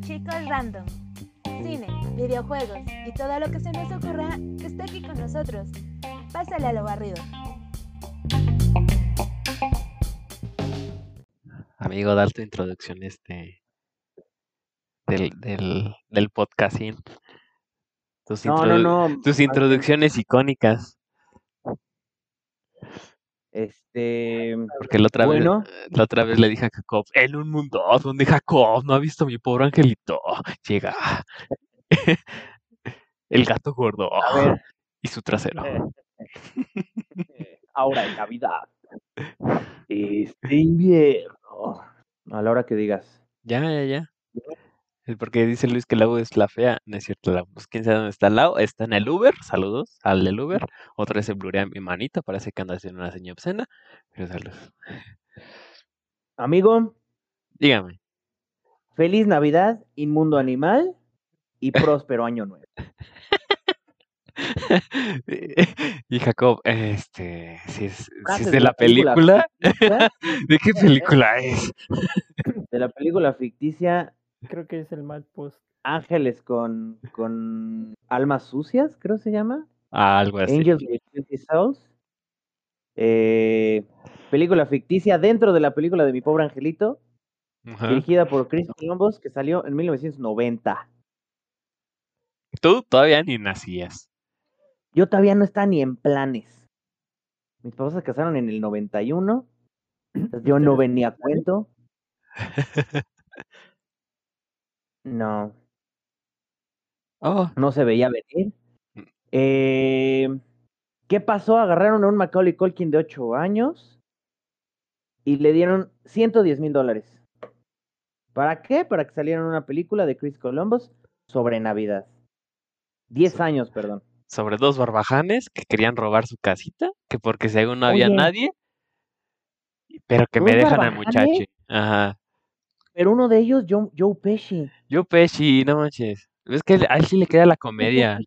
Chicos random. Cine, videojuegos y todo lo que se nos ocurra que esté aquí con nosotros. Pásale a lo barrido. Amigo, dar tu introducción este del, del, del podcasting. Tus, No, no, no. tus introducciones icónicas. Este. Porque la otra, Bueno. vez, la otra vez le dije a Jacob, en un mundo donde Jacob no ha visto a mi pobre angelito, llega el gato gordo A ver. y su trasero. eh, eh, ahora en Navidad. Este invierno. A la hora que digas. Ya, ya, ya. Porque dice Luis que Lau es la fea. No es cierto, Lau. Pues quién sabe dónde está Lau. Está en el Uber. Saludos al del Uber. Otra vez se blurea mi manito. Parece que anda haciendo una señal obscena. Pero saludos. Amigo, Dígame. feliz Navidad, inmundo animal y próspero año nuevo. y Jacob, este, si es, si es Frases de de la la película. película, ¿de qué película es? De la película ficticia Creo que es el mal post. Ángeles con, con almas sucias, creo se llama. Ah, algo así. Angels with Filthy Souls. Eh, película ficticia dentro de la película de Mi Pobre Angelito, Ajá. dirigida por Chris Columbus, que salió en 1990. Tú todavía ni nacías. Yo todavía no estaba ni en planes. Mis papás se casaron en el 91. entonces Yo no ¿Ustedes venía a cuento. No, Oh, no se veía venir. Mm. Eh, ¿Qué pasó? Agarraron a un Macaulay Culkin de 8 años y le dieron 110 mil dólares. ¿Para qué? Para que saliera en una película de Chris Columbus sobre Navidad. 10 So- años, perdón. sobre dos barbajanes que querían robar su casita, que porque según no había Oye. nadie, pero que me ¿Dos dejan al barbajanes? muchacho. Ajá. Pero uno de ellos, Joe, Joe Pesci. Yo Pesci, no manches. Es que a él sí le queda la comedia.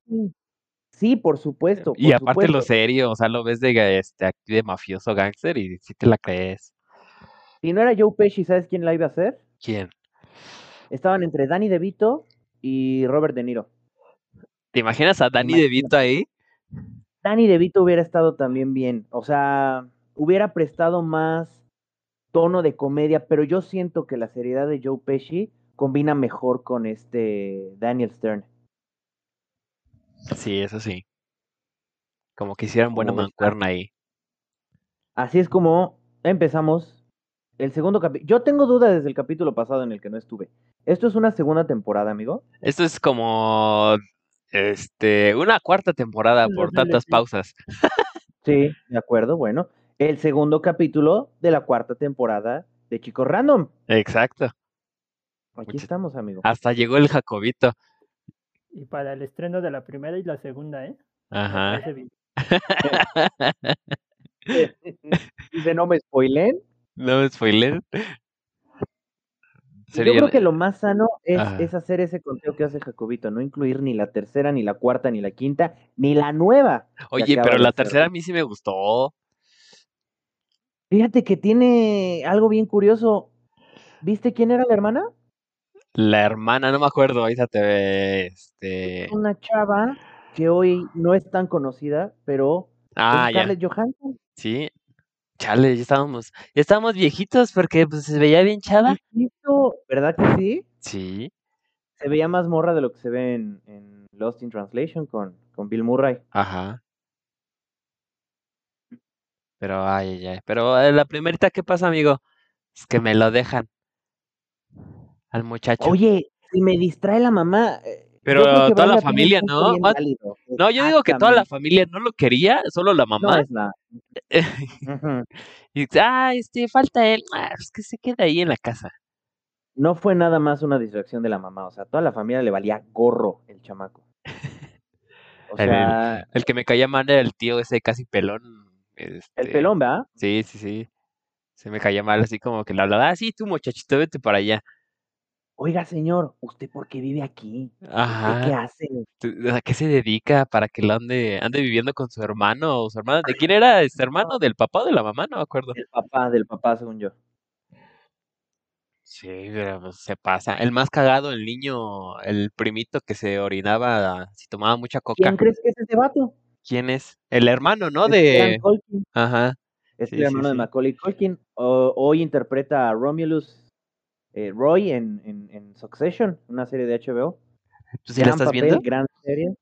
Sí, por supuesto. Y aparte lo supuesto. serio, o sea, lo ves de este de mafioso gángster y sí te la crees. Si no era Joe Pesci, ¿sabes quién la iba a hacer? ¿Quién? Estaban entre Danny DeVito y Robert De Niro. ¿Te imaginas a Danny. DeVito ahí? Danny DeVito hubiera estado también bien. O sea, hubiera prestado más tono de comedia, pero yo siento que la seriedad de Joe Pesci combina mejor con este Daniel Stern. Sí, eso sí. Como que hicieran buena mancuerna ahí. Así es como empezamos el segundo capítulo. Yo tengo duda desde el capítulo pasado en el que no estuve. ¿Esto es una segunda temporada, amigo? Esto es como este una cuarta temporada por tantas pausas. Sí, de acuerdo. Bueno, el segundo capítulo de la cuarta temporada de Chicos Random. Exacto. Aquí estamos, amigo. Hasta llegó el Jacobito. Y para el estreno de la primera y la segunda, ¿eh? Ajá. Dice, no me spoilen. No me spoiler. Yo creo que lo más sano es, es hacer ese conteo que hace Jacobito, no incluir ni la tercera, ni la cuarta, ni la quinta, ni la nueva. Oye, pero la tercera a mí sí me gustó. Fíjate que tiene algo bien curioso. ¿Viste quién era la hermana? La hermana, no me acuerdo, ahorita te ve, este. Una chava que hoy no es tan conocida, pero Ah, es ya. Scarlett Johansson. Sí. Chale, ya estábamos, ya estábamos viejitos porque pues, se veía bien chava. ¿Visto? ¿Verdad que sí? Sí. Se veía más morra de lo que se ve en, en Lost in Translation con, con Bill Murray. Ajá. Pero, ay, ay, ay. Pero eh, la primerita, ¿qué pasa, amigo? Es que me lo dejan. Al muchacho. Oye, si me distrae la mamá. eh, Pero que toda la familia, ¿no? No, yo digo que toda la familia no lo quería, solo la No mamá. es. Y dice, ah, este, falta él. Ah, pues que se queda ahí en la casa. No fue nada más una distracción de la mamá, o sea, toda la familia le valía gorro el chamaco. O El- sea, El que me caía mal era el tío ese casi pelón. El este, pelón, ¿verdad? Sí, sí, sí. Se me caía mal así como que le hablaba, ah, sí, tú muchachito, vete para allá. oiga señor, ¿usted por qué vive aquí? ¿Usted qué hace? ¿tú- ¿A qué se dedica para que lo ande, ande viviendo con su hermano o su hermana? ¿De quién era este hermano? ¿Del papá o de la mamá? No me acuerdo. Del papá, del papá, según yo. Sí, pero pues, se pasa. El más cagado, el niño, el primito que se orinaba si tomaba mucha coca. ¿Quién crees que es ese vato? ¿Quién es? El hermano, ¿no? Es De... Culkin. Ajá. Es Sí, el sí, hermano de. Macaulay Culkin. O- hoy interpreta a Romulus eh, Roy en, en, en Succession, una serie de HBO. ¿Tú sí la estás papel, viendo? gran serie.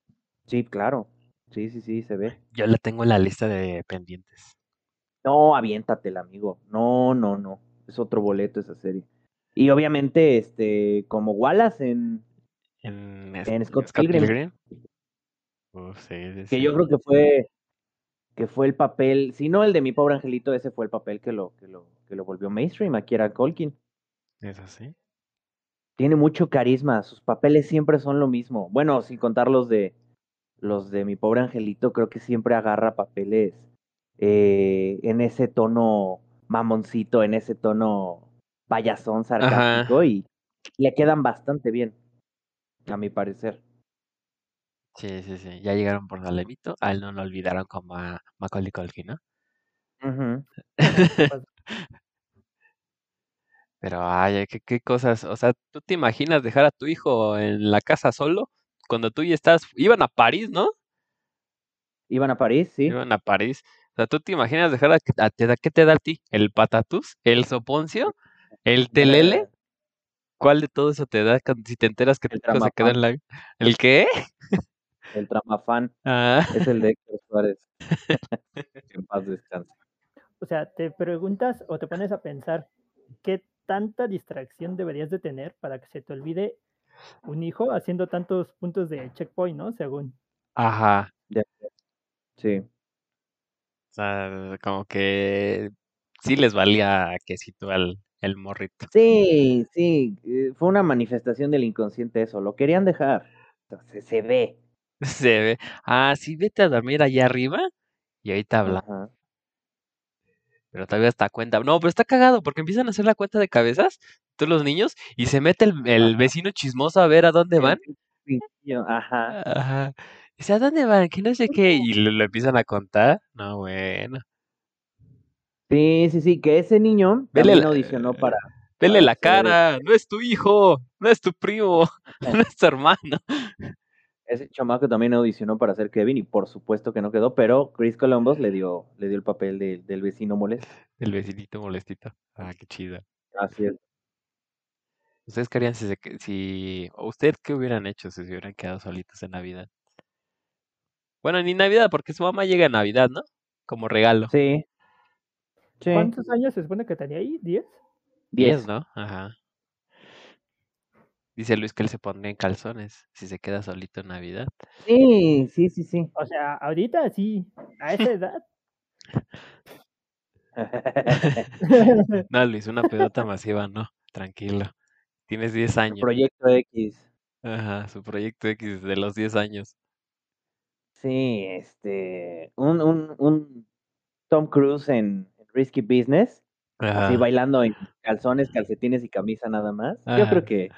Sí, claro. Sí, sí, sí, se ve. Yo la tengo en la lista de pendientes. No, aviéntatela, amigo. No, no, no. Es otro boleto esa serie. Y obviamente, este, como Wallace en En, En es- Scott Pilgrim. Sí, sí, que yo creo que fue que fue el papel, si no el de mi pobre angelito, ese fue el papel que lo que lo que lo volvió mainstream, aquí era Colkin. Es así. Tiene mucho carisma, sus papeles siempre son lo mismo. Bueno, sin contar los de los de mi pobre angelito, creo que siempre agarra papeles eh, en ese tono mamoncito, en ese tono payasón sarcástico y le quedan bastante bien, a mi parecer. Sí, sí, sí. Ya llegaron por Salemito. A él no lo olvidaron como a Macaulay Culkin, ¿no? Ujú. Pero, ay, qué, qué cosas. O sea, ¿tú te imaginas dejar a tu hijo en la casa solo? Cuando tú ya estás. Iban a París, ¿no? Iban a París, sí. Iban a París. O sea, ¿tú te imaginas dejar a, a- te da- qué te da a ti? ¿El patatús? ¿El soponcio? ¿El telele? ¿Cuál de todo eso te da cuando- si te enteras que tu El hijo se queda en la... ¿El qué? El tramafán Ah, es el de Héctor Suárez. que en paz descanse. O sea, te preguntas o te pones a pensar qué tanta distracción deberías de tener para que se te olvide un hijo haciendo tantos puntos de checkpoint, ¿no? Según. ajá. Sí. O sea, como que sí les valía quesito al el morrito. Sí, sí, eh, fue una manifestación del inconsciente eso, lo querían dejar. Entonces se ve. Se ve. Ah, sí, vete a dormir allá arriba y ahorita habla. Ajá. Pero todavía está cuenta. No, pero está cagado porque empiezan a hacer la cuenta de cabezas, todos los niños, y se mete el, vecino chismoso a ver a dónde van. Ajá. Ajá. Dice, ¿a dónde van? Que no sé qué. Y lo, lo empiezan a contar. No, bueno. Sí, sí, sí, que ese niño Vele también la- audicionó para. Vele para la cara. No es tu hijo. No es tu primo. No es tu hermano. Ese chamaco también audicionó para ser Kevin y por supuesto que no quedó, pero Chris Columbus le dio, le dio el papel de- del vecino molesto. El vecinito molestito. Ah, qué chido. Así es. ¿Ustedes qué harían si, se si... o ¿Usted qué hubieran hecho si se hubieran quedado solitos en Navidad? Bueno, ni Navidad, porque su mamá llega en Navidad, ¿no? Como regalo. Sí. Sí. ¿Cuántos años se supone que tenía ahí? ¿10? Diez, Diez. ¿no? Ajá. Dice Luis que él se pondría en calzones si se queda solito en Navidad. Sí, sí, sí, sí. O sea, ahorita sí, a esa edad. No, Luis, una pedota masiva, no. Tranquilo. Tienes 10 años. Proyecto X. Ajá, su proyecto X de los 10 años. Sí, este, un, un, un Tom Cruise en Risky Business, así Ajá. bailando en calzones, calcetines y camisa nada más. Yo creo que,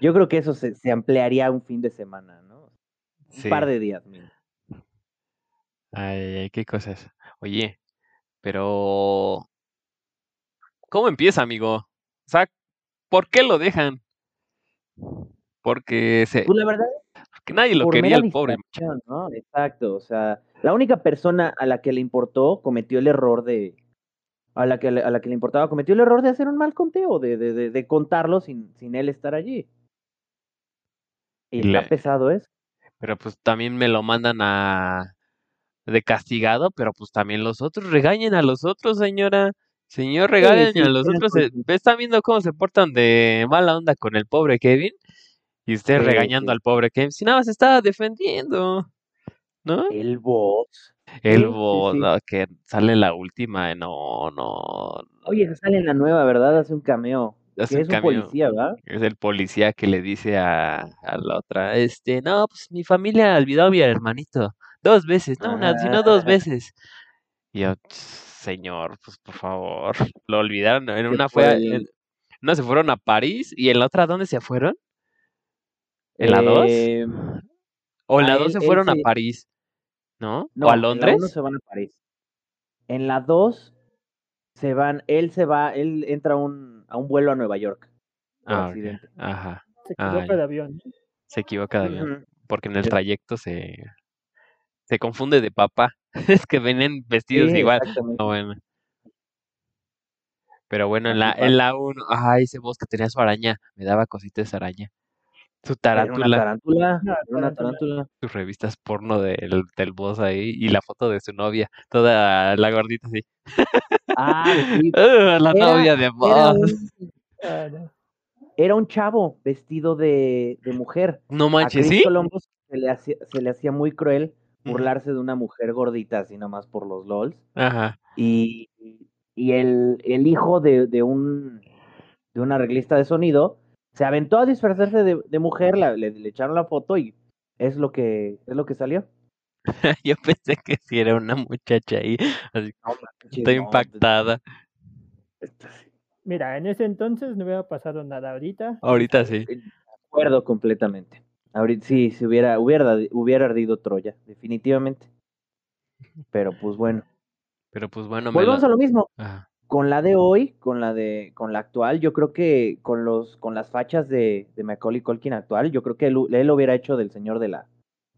yo creo que eso se, se ampliaría un fin de semana, ¿no? Un Sí. par de días. mínimo. Ay, ay, qué cosas. Oye, pero ¿cómo empieza, amigo? O sea, ¿por qué lo dejan? Porque se, Pues la verdad, porque nadie lo quería el pobre. ¿no? Exacto, o sea, la única persona a la que le importó cometió el error de, a la que, le- a la que le importaba cometió el error de hacer un mal conteo, de, de, de, de contarlo sin, sin él estar allí. Y Y está le- pesado eso. Pero pues también me lo mandan a de castigado, pero pues también los otros regañen a los otros, señora. Señor, regañen sí, a los otros. buen eh. Están viendo cómo se portan de mala onda con el pobre Kevin. Y usted Sí, regañando al pobre Kevin. Si nada más estaba defendiendo. ¿No? El boss. El sí, bo- sí. no, que sale la última. eh, No, no. Oye, sale en la nueva, ¿verdad? Hace un cameo. Es un policía, ¿verdad? Es el policía que le dice a, a la otra, este, no, pues mi familia olvidó a mi hermanito. Dos veces, no una, sino dos Ah. veces. Y yo, "Ch, señor, pues por favor. Lo olvidaron. En una fue en, no se fueron a París y en la otra, ¿dónde se fueron? ¿En la 2? Eh, O en la él- 2 se fueron a París, ¿no? no, ¿O a en la Londres? 1 se van a París. En la 2 se van, él se va, él entra a un, a un vuelo a Nueva York. por Ah. Ajá. Se Ah, equivoca ya. de avión. Se equivoca de avión. Porque en el trayecto se, se confunde de papá. es que venían vestidos Sí, igual. exactamente. No, bueno. Pero bueno, en la, en la 1, ay, ese bosque tenía su araña. Me daba cosita esa araña. Su una tarántula. Una era una tarántula. sus revistas porno del, del boss ahí y la foto de su novia, toda la gordita así. Ah, sí. ¡Ah, la Era- novia de Era boss. un, Ah, era un chavo vestido de, de mujer. No A manches, Chris ¿sí? Columbus se le, hacía, se le hacía muy cruel burlarse de una mujer gordita así nomás por los LOLs. Ajá. Y, y el, el hijo de, de un de un arreglista de sonido se aventó a disfrazarse de, de mujer, la- le, le echaron la foto y es lo que es lo que salió. Yo pensé que sí era una muchacha ahí. Así, No manches, estoy no, impactada. esto sí. Mira, en ese entonces no hubiera pasado nada ahorita. Ahorita sí. De acuerdo completamente. Ahorita sí, si hubiera, hubiera, hubiera ardido Troya, definitivamente. Pero pues bueno. Pero pues bueno, me Volvemos lo- a lo mismo. Ajá. Con la de hoy, con la de, con la actual, yo creo que con los, con las fachas de, de Macaulay Culkin actual, yo creo que él, él hubiera hecho del señor de la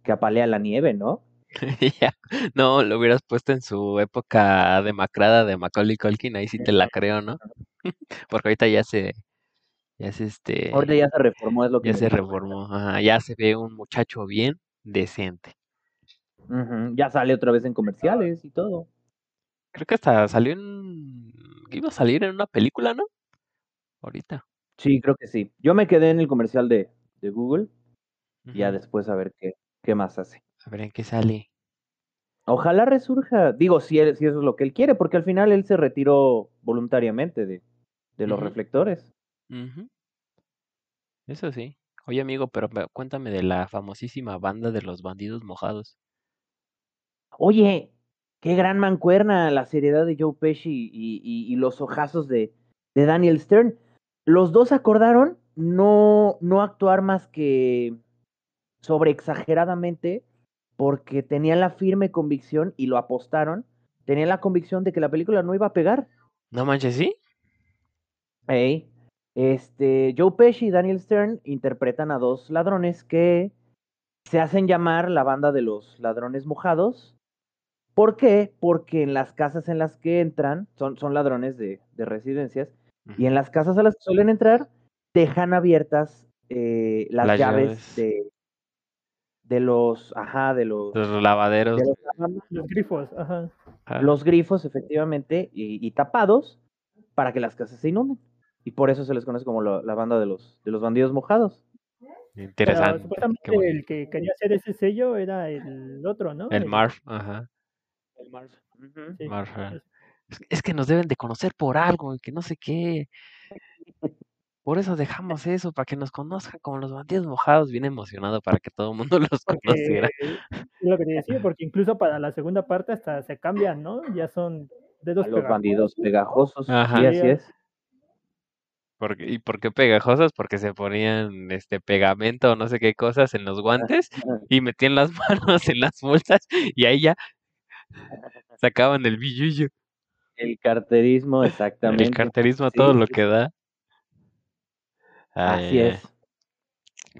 que apalea la nieve, ¿no? No, lo hubieras puesto en su época demacrada de Macaulay Culkin, ahí sí te la creo, ¿no? Porque ahorita ya se, ya se este, Ahorita ya se reformó, es lo que ya se reformó, ajá, ya se ve un muchacho bien decente. Ya sale otra vez en comerciales y todo. Creo que hasta salió en, iba a salir en una película, ¿no? Ahorita. Sí, creo que sí. Yo me quedé en el comercial de, de Google y ya después a ver qué, qué más hace. A ver en qué sale. Ojalá resurja. Digo, si, él- si eso es lo que él quiere, porque al final él se retiró voluntariamente de, de los reflectores. Eso sí. Oye, amigo, pero me- cuéntame de la famosísima banda de los bandidos mojados. Oye, qué gran mancuerna la seriedad de Joe Pesci y, y- y los ojazos de, de Daniel Stern. Los dos acordaron no, no actuar más que sobre exageradamente porque tenían la firme convicción y lo apostaron. Tenían la convicción de que la película no iba a pegar. No manches, ¿sí? Ey, Este, Joe Pesci y Daniel Stern interpretan a dos ladrones que se hacen llamar la banda de los ladrones mojados. ¿Por qué? Porque en las casas en las que entran, son, son ladrones de, de residencias, y en las casas a las que suelen entrar, dejan abiertas eh, las, Las llaves, llaves. de de los, ajá, de los, Los lavaderos. de los grifos, ajá. ajá. los grifos, efectivamente, y, y tapados para que las casas se inunden. Y por eso se les conoce como lo- la banda de los, de los bandidos mojados. Pero Interesante. supuestamente bueno. el que quería hacer ese sello era el otro, ¿no? El Marv, ajá. Ujú. sí. Marv, ajá. Es- Es que nos deben de conocer por algo, y que no sé qué. Por eso dejamos eso, para que nos conozcan como los bandidos mojados, bien emocionado para que todo el mundo los Porque, conociera. es lo que te decía, porque incluso para la segunda parte hasta se cambian, ¿no? Ya son dedos los pegajosos. bandidos pegajosos. Ajá. Sí, así es. Porque, ¿Y por qué pegajosos? Porque se ponían este pegamento o no sé qué cosas en los guantes y metían las manos en las bolsas y ahí ya sacaban el billuyo, El carterismo, exactamente. el carterismo a Sí, todo lo que da. Así es.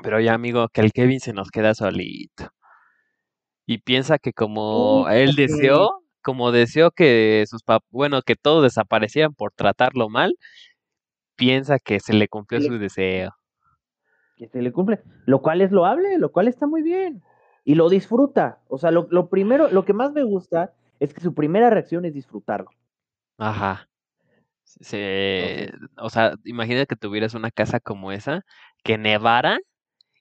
Pero ya, amigo, que el Kevin se nos queda solito. Y piensa que como Sí, él deseó, como deseó que sus pap bueno, que todos desaparecieran por tratarlo mal, piensa que se le cumplió su deseo. Que se le cumple. Lo cual es loable, lo cual está muy bien. Y lo disfruta. O sea, lo, lo primero, lo que más me gusta es que su primera reacción es disfrutarlo. Ajá. Se, o sea, imagina que tuvieras una casa como esa, que nevara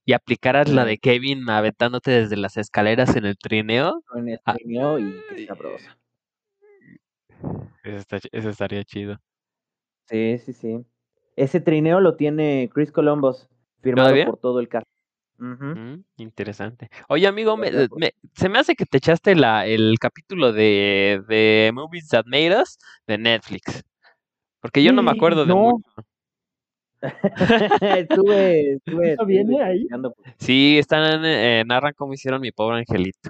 y aplicaras la de Kevin aventándote desde las escaleras en el trineo. En el Ah. trineo y qué sabrosa. Eso, está eso estaría chido. Sí, sí, sí. Ese trineo lo tiene Chris Columbus, firmado ¿Todavía? por todo el cast. Mm, interesante. Oye, amigo, me- se me hace que te echaste la, el capítulo de, de Movies That Made Us de Netflix. Porque yo no me acuerdo de no. mucho. estuve, estuve, ¿Eso viene ahí? Sí, están, eh, narran cómo hicieron mi pobre angelito,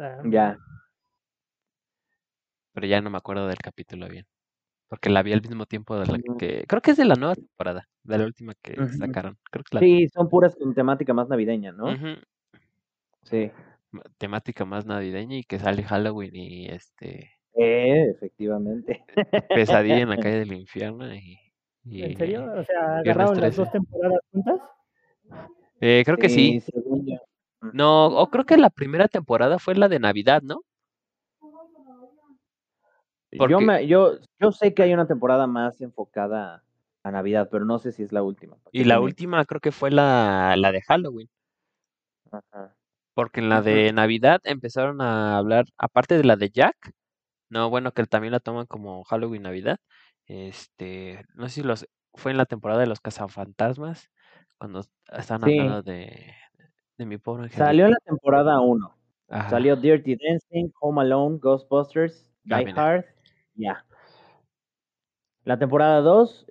Ah, Ya. pero ya no me acuerdo del capítulo bien. Porque la vi al mismo tiempo de la que... Creo que es de la nueva temporada, de la última que sacaron. Creo que la Sí, son puras con temática más navideña, ¿no? Sí. temática más navideña y que sale Halloween y este Eh, efectivamente. pesadilla en la calle del infierno y, y, ¿En serio? O sea, ¿agarraron las 13. dos temporadas juntas? eh, creo que sí. yo. No, o creo que la primera temporada fue la de Navidad, ¿no? Yo, Porque- me, yo, yo sé que hay una temporada más enfocada a Navidad, pero no sé si es la última. ¿para Y la última creo que fue la, la de Halloween, Ajá. porque en la de Navidad empezaron a hablar, aparte de la de Jack, no, bueno, que también la toman como Halloween Navidad, este, no sé si los, fue en la temporada de los cazafantasmas, cuando estaban Sí. hablando de, de mi pobre. Salió en la temporada 1. Ajá. Salió Dirty Dancing, Home Alone, Ghostbusters, Die mira. Hard, ya. La temporada 2,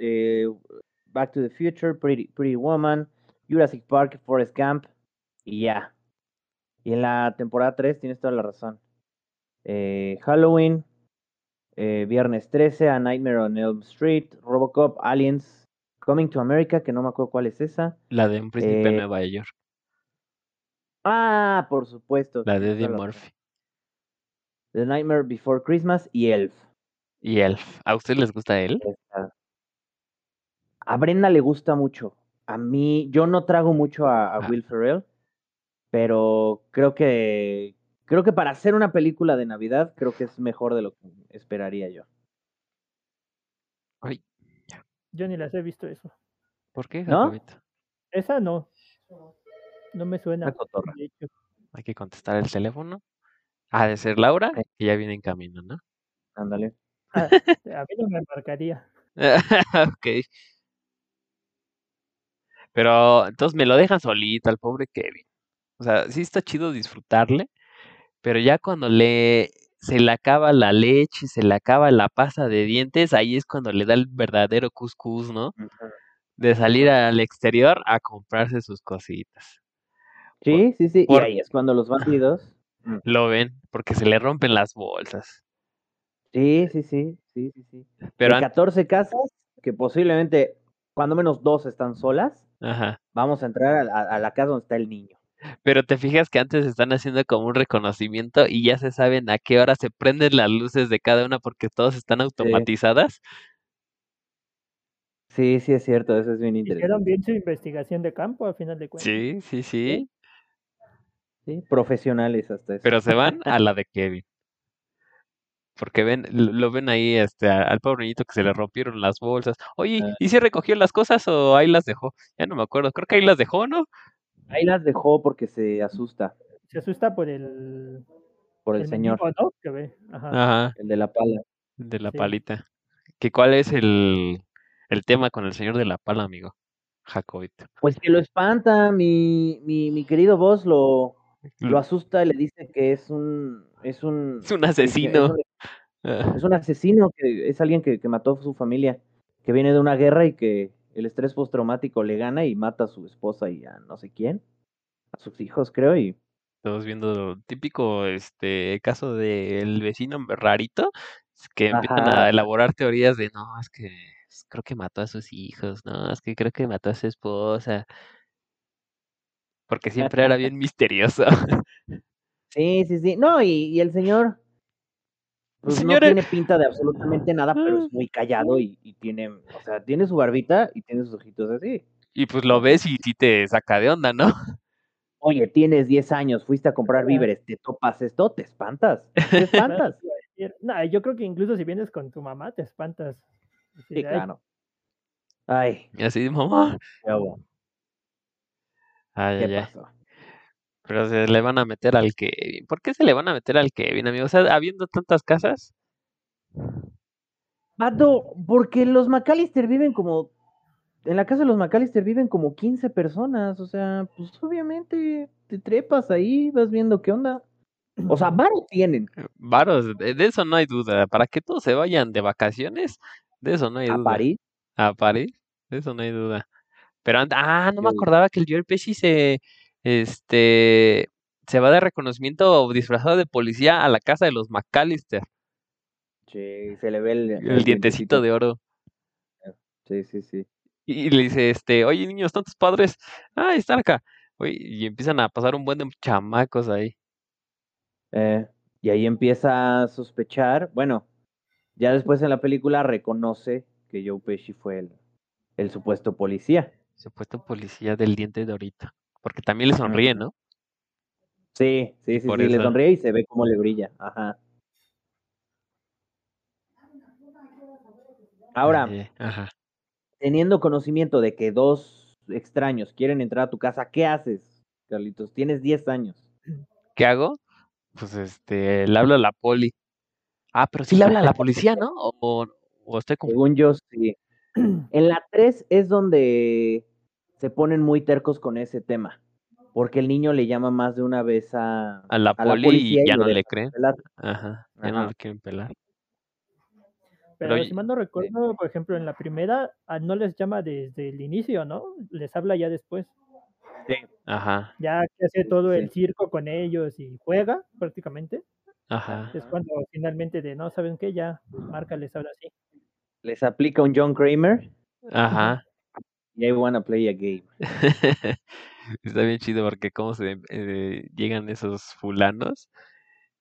Back to the Future, Pretty, Pretty Woman, Jurassic Park, Forrest Gump, y ya. Y en la temporada 3 tienes toda la razón. Eh, Halloween, eh, Viernes 13, A Nightmare on Elm Street, Robocop, Aliens, Coming to America, que no me acuerdo cuál es esa. La de un príncipe en Eh, Nueva York, Ah, por supuesto. la de Eddie. Murphy The Nightmare Before Christmas y Elf. Y Elf. ¿A ustedes les gusta él? A Brenda le gusta mucho. A mí, yo no trago mucho a, a Ah. Will Ferrell, pero creo que creo que para hacer una película de Navidad, creo que es mejor de lo que esperaría yo. Ay, Yo ni las he visto eso. ¿por qué, ¿No? Jacobito? Esa no. No me suena. Hay que contestar el teléfono. Ha de ser Laura, que ya viene en camino, ¿no? Ándale. Ah, a mí no me marcaría. ok. Pero entonces me lo dejan solito al pobre Kevin. O sea, sí está chido disfrutarle, pero ya cuando le se le acaba la leche, se le acaba la pasta de dientes, ahí es cuando le da el verdadero cuscús, ¿no? De salir al exterior a comprarse sus cositas. Sí, sí, sí. por- Y ahí es cuando los bandidos. Mm. Lo ven, porque se le rompen las bolsas. Sí, sí, sí, sí, sí, sí. Pero de an- 14 casas, que posiblemente, cuando menos dos están solas, Ajá. vamos a entrar a, la- a la casa donde está el niño. Pero te fijas que antes están haciendo como un reconocimiento y ya se saben a qué hora se prenden las luces de cada una porque todas están automatizadas. Sí, sí, es cierto, eso es bien Hicieron interesante. bien su investigación de campo, a final de cuentas. Sí, sí, sí. Sí, profesionales hasta eso. Pero se van a la de Kevin. Porque ven, lo ven ahí este, al pobre niñito que se le rompieron las bolsas. Oye, Ah. ¿y si recogió las cosas o ahí las dejó? Ya no me acuerdo. Creo que ahí las dejó, ¿no? Ahí las dejó porque se asusta Se asusta por el, por el, el señor, mendigo, ¿no? Que ve. Ajá. Ajá, el de la pala. de la Sí. palita. ¿Que cuál es el, el tema con el señor de la pala, amigo? Jacobito. Pues que lo espanta, mi, mi, mi querido boss lo, lo asusta y le dice que es un es un Es un asesino. Es un, Ah, es un asesino, que es alguien que, que mató a su familia, que viene de una guerra y que el estrés postraumático le gana y mata a su esposa y a no sé quién, a sus hijos, creo, y Estamos viendo típico este caso del vecino rarito que empiezan Ajá. a elaborar teorías de no, es que creo que mató a sus hijos, no, es que creo que mató a su esposa. Porque siempre era bien misterioso. sí, sí, sí. No, y, y el señor pues Señor, no tiene pinta de absolutamente nada, pero Ah. es muy callado y, y tiene, o sea, tiene su barbita y tiene sus ojitos así. Y pues lo ves y sí te saca de onda, ¿no? Oye, tienes 10 años, fuiste a comprar víveres, te topas esto, te espantas, te espantas. No, yo creo que incluso si vienes con tu mamá te espantas. Sí, de, "Ay, claro. Ay, Y así, mamá. Qué Ay, ¿qué ay, ay. pasó? Pero se le van a meter al Kevin. ¿Por qué se le van a meter al Kevin, amigo? O sea, habiendo tantas casas. Vato, porque los McAllister viven como. En la casa de los McAllister viven como 15 personas. O sea, pues obviamente te trepas ahí, vas viendo qué onda. O sea, varo tienen. Varos, de eso no hay duda. Para que todos se vayan de vacaciones, de eso no hay A duda. París. A París. de eso no hay duda. Pero, and- ah, no me acordaba que el Joe Pesci se, este, se va de reconocimiento disfrazado de policía a la casa de los McAllister, Sí, se le ve el, el dientecito de oro. Sí, sí, sí. Y le dice, este, oye, niños, ¿están tus padres? Ah, están acá. Oye, y empiezan a pasar un buen de chamacos ahí. Eh, y ahí empieza a sospechar. Bueno, ya después en la película reconoce que Joe Pesci fue el, el supuesto policía. Supuesto policía del diente de orito. Porque también le sonríe. ¿no? Sí, sí, sí, por sí, le sonríe y se ve cómo le brilla. Ajá. Ahora, Eh, ajá. teniendo conocimiento de que dos extraños quieren entrar a tu casa, ¿qué haces, Carlitos? Tienes 10 años. ¿Qué hago? Pues este, le hablo a la poli. Ah, pero sí le habla a la policía, ¿no? O, o estoy. Según yo, sí. En la 3 es donde se ponen muy tercos con ese tema. Porque el niño le llama más de una vez a, A la a poli policía y ya no le creen. pelar. Ajá, ya no le quieren pelar. Pero Pero si mal no recuerdo, por ejemplo, en la primera ah, no les llama desde el inicio, ¿no? Les habla ya después. Ajá, Ya que hace todo el Sí. circo con ellos y juega prácticamente. ajá. Es cuando finalmente de no saben qué, ya márcales ahora sí. Les aplica un John Kramer Ajá. y I wanna play a game. Está bien chido porque cómo se eh, llegan esos fulanos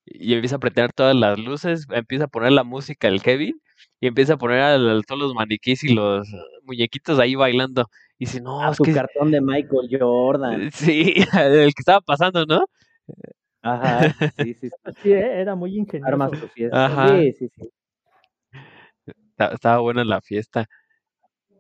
y empieza a prender todas las luces, empieza a poner la música el Kevin y empieza a poner a, a todos los maniquís y los muñequitos ahí bailando. Y dice, no, Ah, es su que cartón de Michael Jordan. sí, el que estaba pasando, ¿no? Ajá, sí, sí, sí. Sí, era muy ingenioso. Armas. Ajá. Sí, sí, sí. Esta- Estaba buena la fiesta.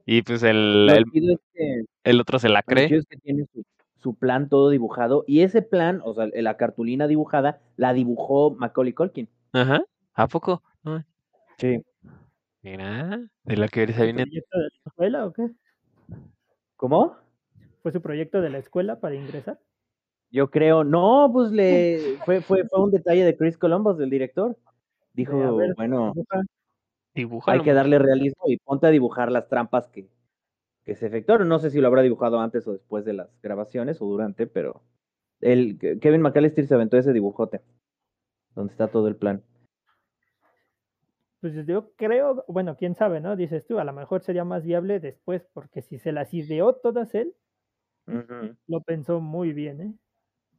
Y pues el, el, es que, el otro se la cree. es que tiene su, su plan todo dibujado y ese plan, o sea, la cartulina dibujada, la dibujó Macaulay Culkin. Ajá. ¿A poco? No, Sí. Mira, de lo que se ¿Fue su viene. proyecto de la escuela o qué? ¿Cómo? ¿Fue su proyecto de la escuela para ingresar? Yo creo, no, pues le fue, fue, fue un detalle de Chris Columbus, del director. Dijo, ver, bueno. Dibújalo. hay que darle realismo y ponte a dibujar las trampas que, que se efectuaron. No sé si lo habrá dibujado antes o después de las grabaciones o durante, pero el Kevin McAllister se aventó ese dibujote, donde está todo el plan. Pues yo creo, bueno, quién sabe, ¿no? Dices tú, a lo mejor sería más viable después, porque si se las ideó todas él, lo pensó muy bien, ¿eh?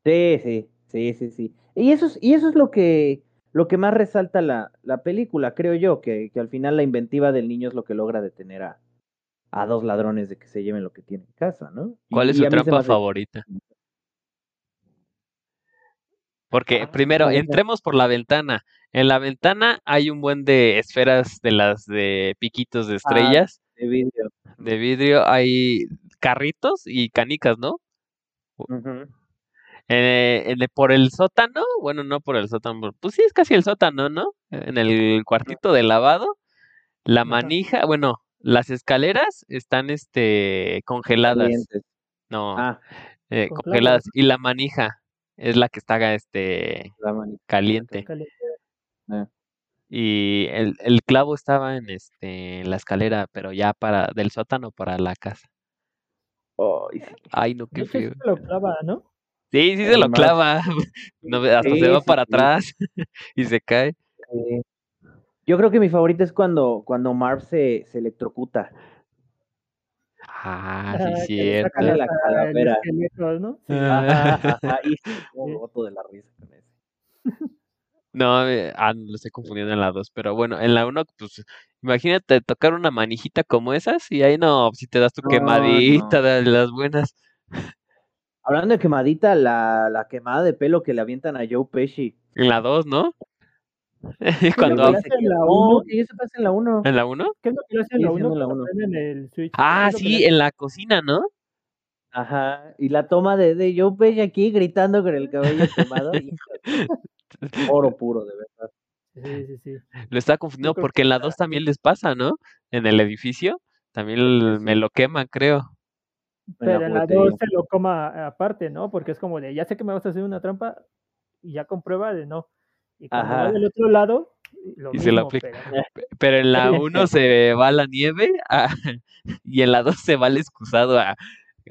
Sí, sí, sí, sí, sí. Y eso es, y eso es lo que, lo que más resalta la, la película, creo yo, que, que al final la inventiva del niño es lo que logra detener a, a dos ladrones de que se lleven lo que tienen en casa, ¿no? Y- ¿Cuál es su trampa favorita? Porque Ah, primero, entremos por la ventana. En la ventana hay un buen de esferas de las de piquitos de Ah, estrellas de vidrio. de vidrio. Hay carritos y canicas, ¿no? Ujú. Eh, por el sótano, bueno, no por el sótano, pues sí es casi el sótano, ¿no? En el cuartito de lavado, la manija, bueno, las escaleras están este congeladas. Calientes. No, Ah, eh, Con congeladas. Y la manija es la que está este la caliente. Caliente. Y el, el clavo estaba en este en la escalera, pero ya para del sótano para la casa. Ay, no, qué feo. lo clava, ¿no? Sí, sí se lo clava. No, hasta se va sí, para sí. atrás y se cae. Yo creo que mi favorita es cuando, cuando Marv se, se electrocuta. Ah, sí, sacan cierto. la calavera. ¿no? Sí. Ah. Y como voto de la risa con ese. No, eh, ah, lo estoy confundiendo en la 2, pero bueno, en la 1, pues imagínate tocar una manijita como esas y ahí no, si te das tu No, quemadita no. de las buenas. Hablando de quemadita, la, la quemada de pelo que le avientan a Joe Pesci. En la 2, ¿no? ¿Qué Cuando hace en la No, 1? que eso pasa en la 1. ¿En la 1? ¿Qué es lo que hace en la 1 siendo la cuando uno. prenden el Switch? Ah, ¿Qué es lo que sí, en la cocina, ¿no? Ajá, y la toma de, de Joe Pesci aquí gritando con el cabello quemado. oro puro, de verdad. Sí, sí, sí. Lo estaba confundiendo porque que en la la- 2 también les pasa, ¿no? En el edificio también me lo queman, creo. Pero en la juguetería. 2 se lo coma aparte, ¿no? Porque es como de, ya sé que me vas a hacer una trampa y ya comprueba de no. Y cuando va del otro lado, lo Y se lo aplica. pero Pe- Pero en la 1 se va la nieve ah, y en la 2 se va al excusado a...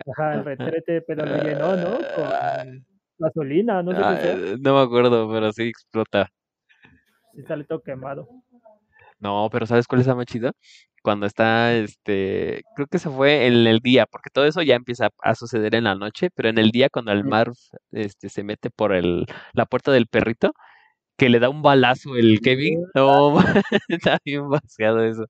ajá, el retrete, pero lo llenó, ¿no? Con gasolina, no sé ah, qué sea. no me acuerdo, pero sí explota. Sí sale todo quemado. No, pero ¿sabes cuál es la más chida? Cuando está, este, creo que se fue en el día, porque todo eso ya empieza a suceder en la noche, pero en el día cuando el. Marv, este, se mete por el, la puerta del perrito, que le da un balazo el Kevin, no, está bien vaciado eso.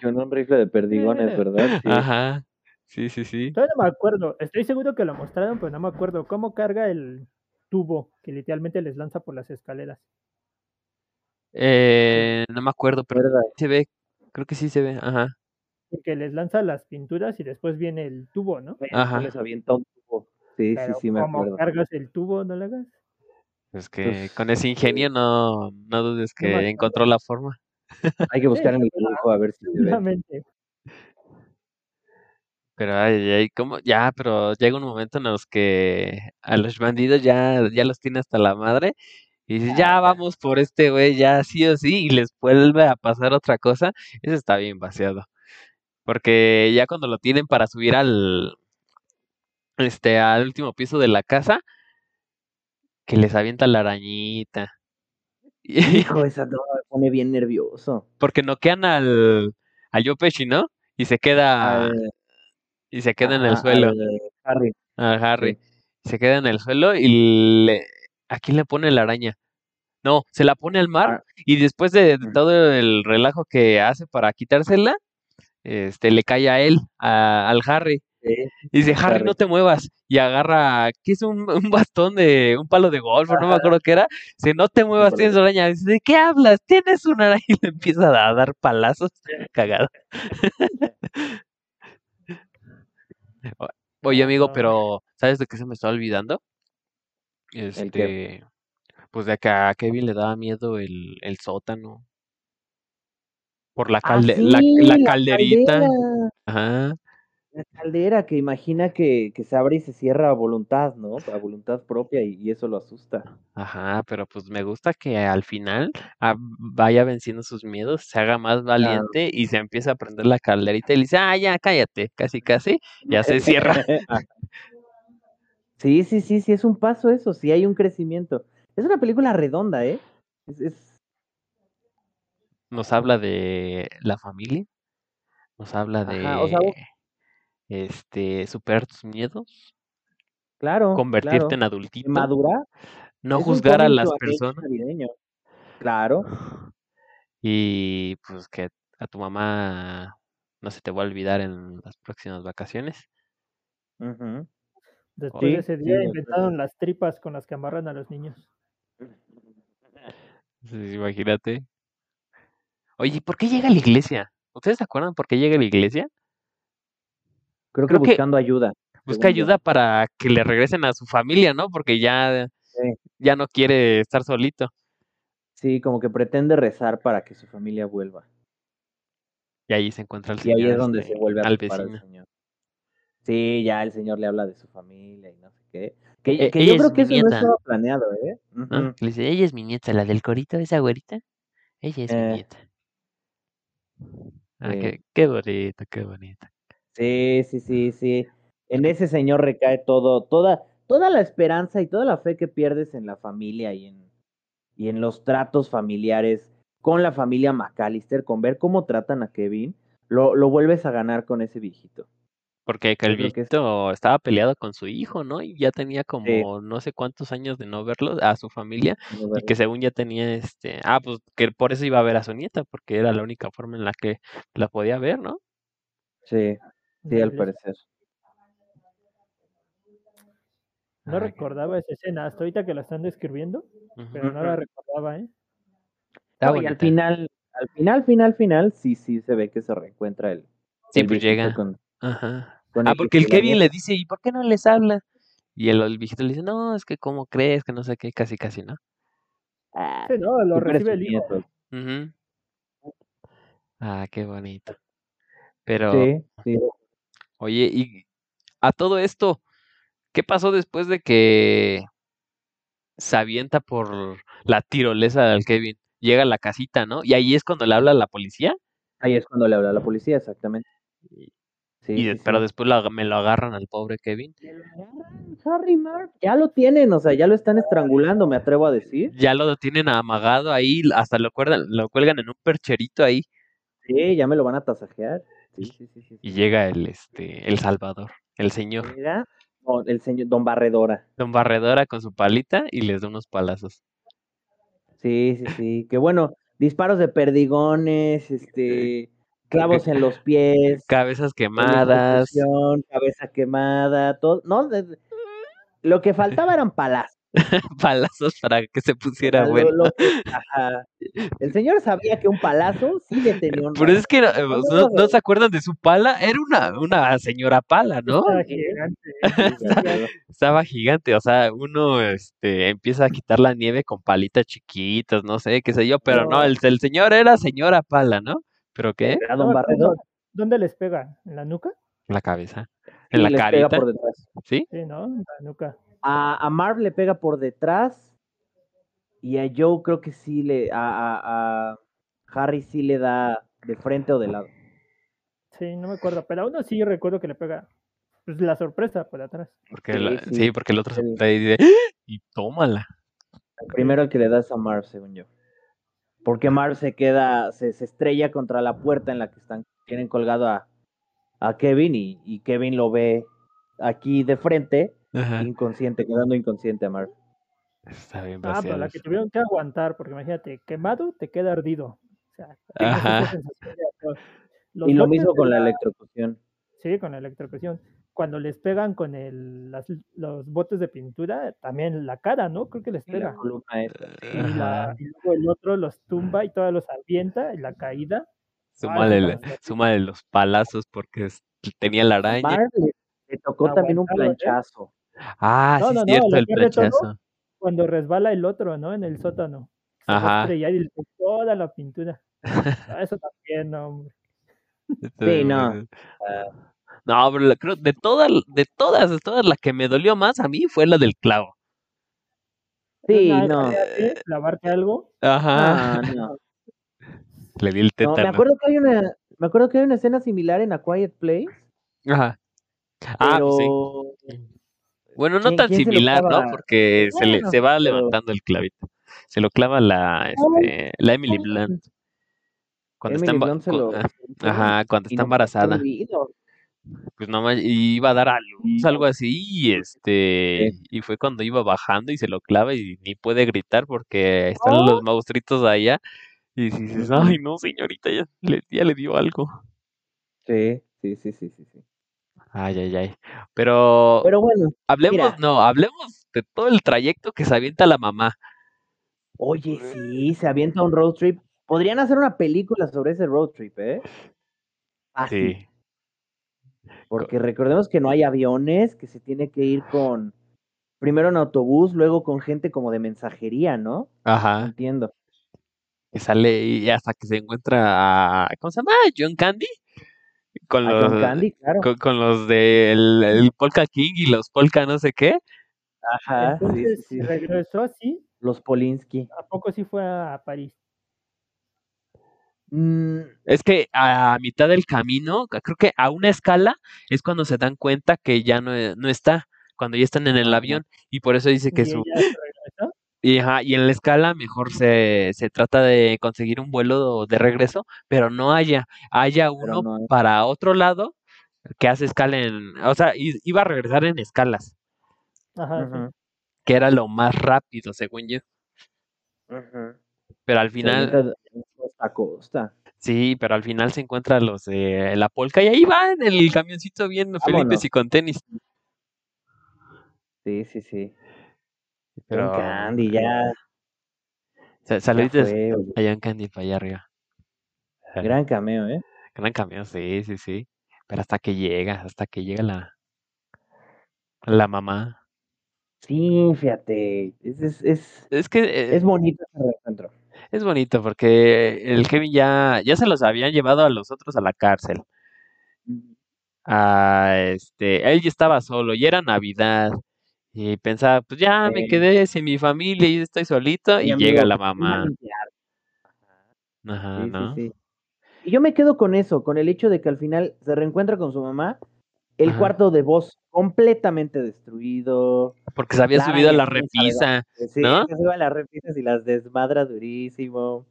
Con un rifle de perdigones, ¿verdad? Sí. Ajá, sí, sí, sí. Todavía no me acuerdo. Estoy seguro que lo mostraron, pero no me acuerdo. ¿Cómo carga el tubo que literalmente les lanza por las escaleras? Eh, no me acuerdo, pero ¿Verdad? se ve, creo que sí se ve, ajá, Porque les lanza las pinturas y después viene el tubo, ¿no? Ajá. Les avienta un tubo. Sí, Pero sí, sí, me ¿cómo acuerdo. cargas el tubo? No lo hagas. es que Pues, con ese ingenio no, no dudes que encontró la forma. Hay que buscar en el dibujo a ver si se ve. Pero ay, ay, ¿cómo? Ya, pero llega un momento en los que a los bandidos ya, ya los tiene hasta la madre y dice, ya vamos por este güey, ya sí o sí, y les vuelve a pasar otra cosa. Eso está bien vaciado. Porque ya cuando lo tienen para subir al, este, al último piso de la casa, que les avienta la arañita. Hijo, esa no me pone bien nervioso. porque noquean al, al Joe Pesci, ¿no? Y se queda, Al- y se queda en el suelo. al Harry. a Harry. Se queda en el suelo y le... ¿A quién le pone la araña? No, se la pone al mar Ah. y después de, de Mm. todo el relajo que hace para quitársela, este, le cae a él, a- al Harry. Sí. Y dice, Harry, no te muevas. Y agarra, ¿qué es un, un bastón de, un palo de golf? No me acuerdo qué era. Dice, no te muevas, tienes araña. Dice, ¿de qué hablas? Tienes una araña. Y le empieza a dar palazos. Cagado. O- Oye, amigo, pero ¿sabes de qué se me está olvidando? Este, pues de que a Kevin le daba miedo el, el sótano. Por la, Ah, calde- sí, la, la la calderita. caldera. Ajá. La caldera que imagina que, que se abre y se cierra a voluntad, ¿no? A voluntad propia y, y eso lo asusta. Ajá, pero pues me gusta que al final ah, vaya venciendo sus miedos, se haga más valiente y se empieza a prender la calderita y le dice, ah, ya, cállate, casi, casi, ya se cierra. Sí, sí, sí, sí, es un paso eso, sí hay un crecimiento. Es una película redonda, ¿eh? Es, es- Nos habla de la familia, nos habla de Ajá, o sea, vos- este superar tus miedos, claro, convertirte claro. en adultito, Madura. no es juzgar a las personas navideño. Claro. y pues que a tu mamá no se te va a olvidar en las próximas vacaciones. ujú. Después de ese día inventaron las tripas con las que amarran a los niños. Sí, imagínate. Oye, ¿por qué llega a la iglesia? ¿Ustedes se acuerdan por qué llega a la iglesia? Creo, Creo que que- buscando ayuda. Busca yo. ayuda para que le regresen a su familia, ¿no? Porque ya, Sí. ya no quiere estar solito. Sí, como que pretende rezar para que su familia vuelva. Y ahí se encuentra el Y señor, ahí es donde este, se vuelve a al vecino. señor. Sí, ya el señor le habla de su familia y no sé qué. Que, E- que yo creo es que eso no estaba planeado, ¿eh? ¿no? Ujú. Le dice, ella es mi nieta, la del corito, esa güerita. Ella es mi Eh. nieta. Ah, Sí. qué, qué bonito, qué bonito. Sí, sí, sí, sí. En ese señor recae todo, toda, toda la esperanza y toda la fe que pierdes en la familia y en, y en los tratos familiares con la familia McAllister, con ver cómo tratan a Kevin, lo, lo vuelves a ganar con ese viejito. Porque que es- viejito estaba peleado con su hijo, ¿no? Y ya tenía como no sé cuántos años de no verlo, a su familia, y que según ya tenía este, ah, pues que por eso iba a ver a su nieta, porque era la única forma en la que la podía ver, ¿no? Sí, sí, al parecer. No recordaba esa escena, hasta ahorita que la están describiendo, pero no la recordaba, ¿eh? Está No, y al final, al final, final, final, sí, sí se ve que se reencuentra el, Sí, el pues llega. con, Ajá. Con Ah, porque el Kevin le dice, ¿y por qué no les habla? Y el, el viejito le dice, no, es que cómo crees, que no sé qué, casi, casi, ¿no? Ah, Sí, no, lo recibe el hijo. Ah, qué bonito. Pero, Sí, sí. oye, y a todo esto, ¿qué pasó después de que se avienta por la tirolesa del Kevin? llega a la casita, ¿no? Y ahí es cuando le habla a la policía. Ahí es cuando le habla a la policía, exactamente. Sí, y sí, de- sí. pero después me lo agarran al pobre Kevin. Me lo agarran, Harry Marv. Ya lo tienen, o sea, ya lo están estrangulando, me atrevo a decir. Ya lo tienen amagado ahí, hasta lo cuelgan, lo cuelgan en un percherito ahí. Sí, ya me lo van a tasajear. Sí, sí, sí, sí. Y llega el este, el Salvador, el señor. Llega el señor Don Barredora. Don Barredora con su palita y les da unos palazos. Sí, sí, sí. Que bueno, disparos de perdigones, este, clavos en los pies, Cabezas quemadas. cabeza quemada, todo. No, De- de- lo que faltaba eran palazos. palazos para que se O pusiera sea, bueno. lo que- ajá. El señor sabía que un palazo sí le tenía un Pero es que no, eh, No, no, no no. se acuerdan de su pala, era una, una señora pala, ¿no? Estaba gigante. Estaba gigante, o sea, uno este, empieza a quitar la nieve con palitas chiquitas, no sé, qué sé yo, pero no, No. el, el señor era señora pala, ¿no? ¿Pero qué? Don. ¿Dónde les pega? ¿En la nuca? En la cabeza, en la les pega por detrás. ¿sí? Sí, ¿no? En la nuca. A, a Marv le pega por detrás. Y a Joe creo que sí le. A, a, a Harry sí le da de frente o de lado. Sí, no me acuerdo, pero aún así recuerdo que le pega pues, la sorpresa por atrás. Porque Sí, la- sí. sí, porque el otro se y dice, "¡Ah!", y tómala. El primero el que le da es a Marv, según yo. Porque Marv se queda, se, se estrella contra la puerta en la que están, tienen colgado a, a Kevin y, y Kevin lo ve aquí de frente, Ajá. inconsciente, quedando inconsciente a Marv. Está bien Ah, pero la que tuvieron que aguantar, porque imagínate, quemado te queda ardido. O sea, Ajá. Y lo mismo con la electrocución. Sí, con la electrocución. Cuando les pegan con el, las- los botes de pintura, también la cara, ¿no? Creo que les Y la pega. columna esa. Y, la- y luego el otro los tumba y todos los avienta y la caída. Súmale, súmale los palazos porque tenía la araña. Le, tocó también un ¿eh? planchazo. Ah, No, sí, no, es cierto, el planchazo. Cuando resbala el otro, ¿no? En el sótano. Ajá. y le pega toda la pintura. Eso también, no, hombre. Está Sí, no. bueno. No, pero la- creo de todas, de todas, de todas, la que me dolió más a mí fue la del clavo. Sí, no. Clavarte algo. Ajá. Ah, no. Le di el No, me tétano. acuerdo que hay una, me acuerdo que hay una escena similar en A Quiet Place, Ajá. Ah, pero pues sí. Bueno, no ¿quién- tan similar, ¿no? Porque se, le, se va pero- levantando el clavito. Se lo clava la, este, la Emily Blunt. Cuando está, Emily Blunt se cu- lo- ah, ajá, cuando está no embarazada. Pues ma- y iba a dar a luz, algo así, y este, y fue cuando iba bajando y se lo clava y ni puede gritar porque están ¡Oh! los monstruitos allá. Y dices, ay no, señorita, ya le, ya le dio algo. Sí, sí, sí, sí, sí, sí. Ay, ay, ay. Pero Pero bueno, hablemos, mira. no, hablemos de todo el trayecto que se avienta la mamá. oye, sí, se avienta un road trip. Podrían hacer una película sobre ese road trip, ¿eh? Fácil. Sí. Porque recordemos que no hay aviones, que se tiene que ir con primero en autobús, luego con gente como de mensajería, ¿no? Ajá. Entiendo. Que sale y hasta que se encuentra a, ¿cómo se llama? John Candy. Con A los, John Candy, claro. con, con los del el Polka King y los Polka no sé qué. Ajá, sí, sí, Entonces, sí. regresó así. Los Polinsky. ¿A poco sí fue a París? Mm, Es que a mitad del camino, ca- creo que a una escala es cuando se dan cuenta que ya no, e- no está, cuando ya están en el Ajá. avión, y por eso dice que y su... Y, ajá, y en la escala mejor se, se trata de conseguir un vuelo de regreso, pero no haya, haya uno no hay. para otro lado que hace escala en... O sea, iba a regresar en escalas, Ajá, que era lo más rápido, según yo. ujú. Pero al final... costa a costa. Sí, pero al final se encuentran los de la polca y ahí va en el camioncito bien Vámonos. y con tenis. Sí, sí, sí. Pero John Candy, ya, sa- ya saluditos fue, oye. a John Candy para allá arriba. Gran cameo, ¿eh? Gran camión, sí, sí, sí. Pero hasta que llega, hasta que llega la, la mamá. Sí, fíjate. Es, es, es, Es que eh, es bonito ese reencuentro. Es bonito porque el Kevin ya, ya se los habían llevado a los otros a la cárcel. a este, él ya estaba solo y era Navidad y pensaba, pues ya me quedé sin mi familia y estoy solito y llega la pues, ¿quién va a mamá. Ajá, Sí, sí, ¿no? sí. Y yo me quedo con eso, con el hecho de que al final se reencuentra con su mamá, el Ajá. cuarto de voz completamente destruido. Porque se había La subido a la repisa, Sí, ¿no? se sube a las repisas y las desmadra durísimo.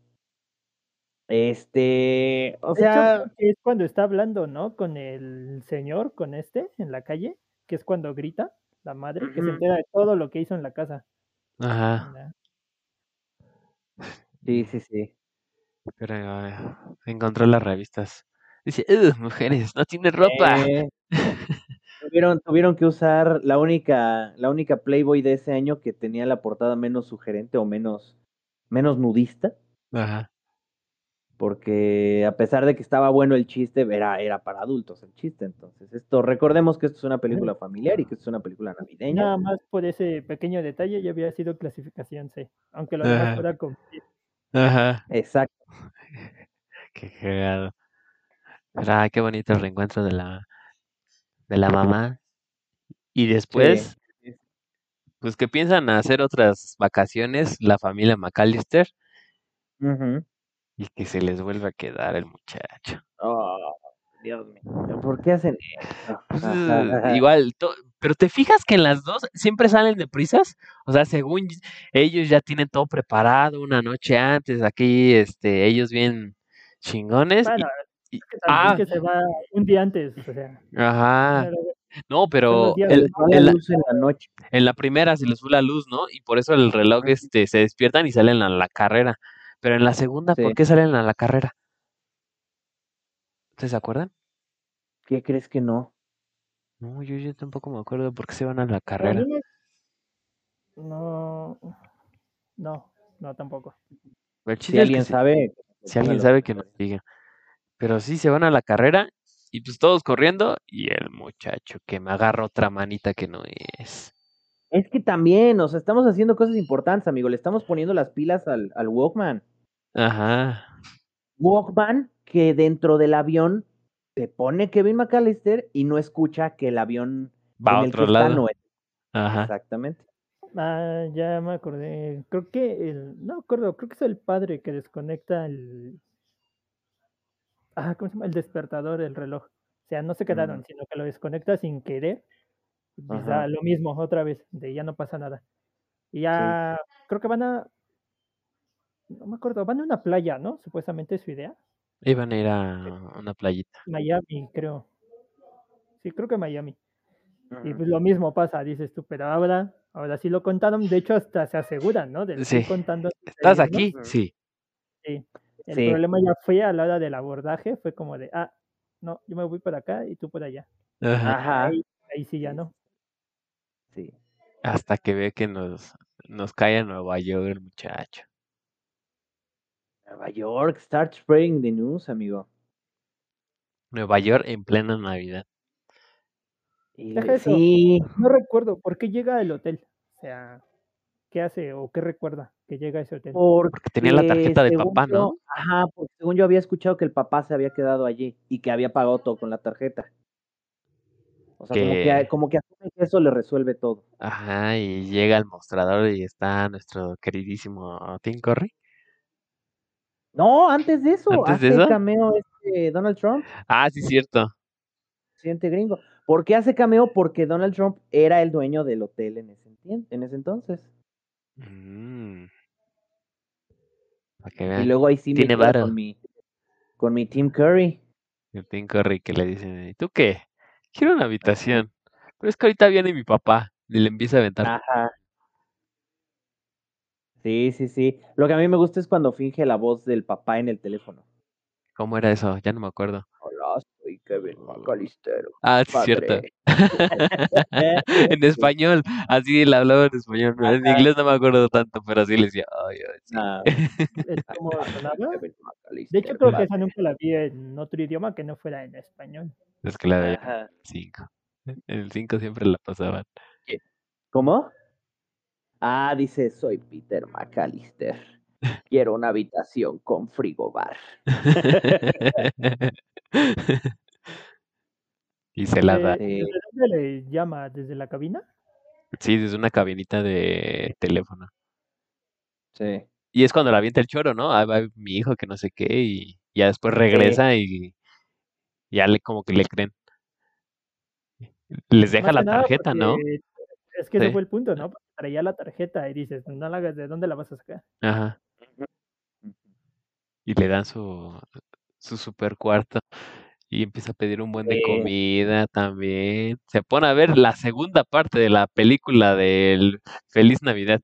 Este, o hecho, sea, es cuando está hablando, ¿no? Con el señor, con este, en la calle, que es cuando grita la madre, que se entera de todo lo que hizo en la casa. Ajá. sí, sí, sí. Pero eh, encontró las revistas. Dice, "Ugh, mujeres, no tiene ropa. Eh, tuvieron, tuvieron que usar la única, la única Playboy de ese año que tenía la portada menos sugerente o menos, menos nudista. Ajá. porque a pesar de que estaba bueno el chiste, era, era para adultos el chiste. Entonces, esto, recordemos que esto es una película familiar y que esto es una película navideña. Nada más por ese pequeño detalle ya había sido clasificación C, aunque lo demás fuera con Ajá. Exacto. Qué cagado. Pero, ay, qué bonito el reencuentro de la, de la mamá. Y después, Sí. pues que piensan hacer otras vacaciones, la familia McAllister, y que se les vuelve a quedar el muchacho. Oh, Dios mío. ¿Por qué hacen eso? Pues, eh, igual, pero te fijas que en las dos siempre salen de prisas, o sea, según ellos ya tienen todo preparado una noche antes, aquí, este, ellos bien chingones. Bueno, y- también ah, que se va un día antes, o sea, ajá. No, pero el- la en, la, luz en la noche. en la primera se les fue la luz, ¿no? Y por eso el reloj, este, se despiertan y salen a la carrera. Pero en la segunda, ¿por qué salen a la carrera? ¿Ustedes se acuerdan? ¿Qué crees que no? No, yo, yo tampoco me acuerdo por qué se van a la carrera. no, no, no tampoco. Si es alguien sabe. Si alguien sabe que nos diga. Pero sí se van a la carrera y pues todos corriendo y el muchacho que me agarra otra manita que no es. Es que también, o sea, estamos haciendo cosas importantes, amigo. Le estamos poniendo las pilas al, al Walkman. Ajá. Walkman que dentro del avión se pone Kevin McAllister y no escucha que el avión Va a otro lado. no es. Ajá. Exactamente. Ah, ya me acordé. Creo que el, no me acuerdo, creo que es el padre que desconecta el, ah, ¿cómo se llama? El despertador, el reloj. O sea, no se quedaron, Mm. sino que lo desconecta sin querer. da lo mismo otra vez, de ya no pasa nada. Y ya, creo que van a, no me acuerdo, van a una playa, ¿no? Supuestamente es su idea. Iban a ir a una playita. Miami, creo. Sí, creo que Miami. Y Ujú. pues lo mismo pasa, dices tú, pero ahora, ahora sí lo contaron, de hecho hasta se aseguran, ¿no? De Sí. contando. ¿Estás irnos". aquí? Ujú. Sí. Sí. El Sí. problema ya fue a la hora del abordaje, fue como de, ah, no, yo me voy por acá y tú por allá. Ajá. Ajá. Ahí, ahí sí ya no. Sí. Hasta que ve que nos, nos cae a Nueva York el muchacho. Nueva York, start spreading the news, amigo. Nueva York en plena Navidad. Y Deja eso. sí, No recuerdo por qué llega al hotel. O sea, ¿qué hace o qué recuerda que llega a ese hotel? Porque tenía la tarjeta de papá, yo- ¿no? Ajá, porque según yo había escuchado que el papá se había quedado allí y que había pagado todo con la tarjeta. O sea, como Que- como que eso le resuelve todo. Ajá, y llega al mostrador y está nuestro queridísimo Tim Curry. No, antes de eso, ¿Antes de eso? cameo este Donald Trump, Ah, sí, cierto. presidente gringo. ¿Por qué hace cameo? Porque Donald Trump era el dueño del hotel en ese, en ese entonces. Mm. Para que Y luego ahí sí me quedo varo. con mi, con mi Tim Curry. el Tim Curry que le dicen, ¿y tú qué? Quiero una habitación. Pero es que ahorita viene mi papá y le empieza a aventar. Ajá. Sí, sí, sí. Lo que a mí me gusta es cuando finge la voz del papá en el teléfono. ¿Cómo era eso? Ya no me acuerdo. Kevin McAllister. Ah, sí, cierto. Padre. en español, así él hablaba en español. En inglés no me acuerdo tanto, pero así le decía, ay, ay, sí. Ah, ¿Es como De hecho, creo que esa nunca la vi en otro idioma que no fuera en español. Es que la de Ajá. 5. En el 5 siempre la pasaban. ¿Cómo? Ah, dice, soy Peter McAllister. Quiero una habitación con frigobar. Y se la da. ¿De- Sí. ¿Desde dónde le llama? ¿Desde la cabina? Sí, desde una cabinita de teléfono. Sí. y es cuando la avienta el choro, ¿no? Ah, va mi hijo que no sé qué y ya después regresa y ya le como que le creen. Les deja Más la tarjeta, ¿no? Es que ese Sí. fue el punto, ¿no? Porque traía la tarjeta y dices, no la hagas, ¿de dónde la vas a sacar? Ajá. Y le dan su, su super cuarto. Y empieza a pedir un buen de comida también. Se pone a ver la segunda parte de la película del Feliz Navidad.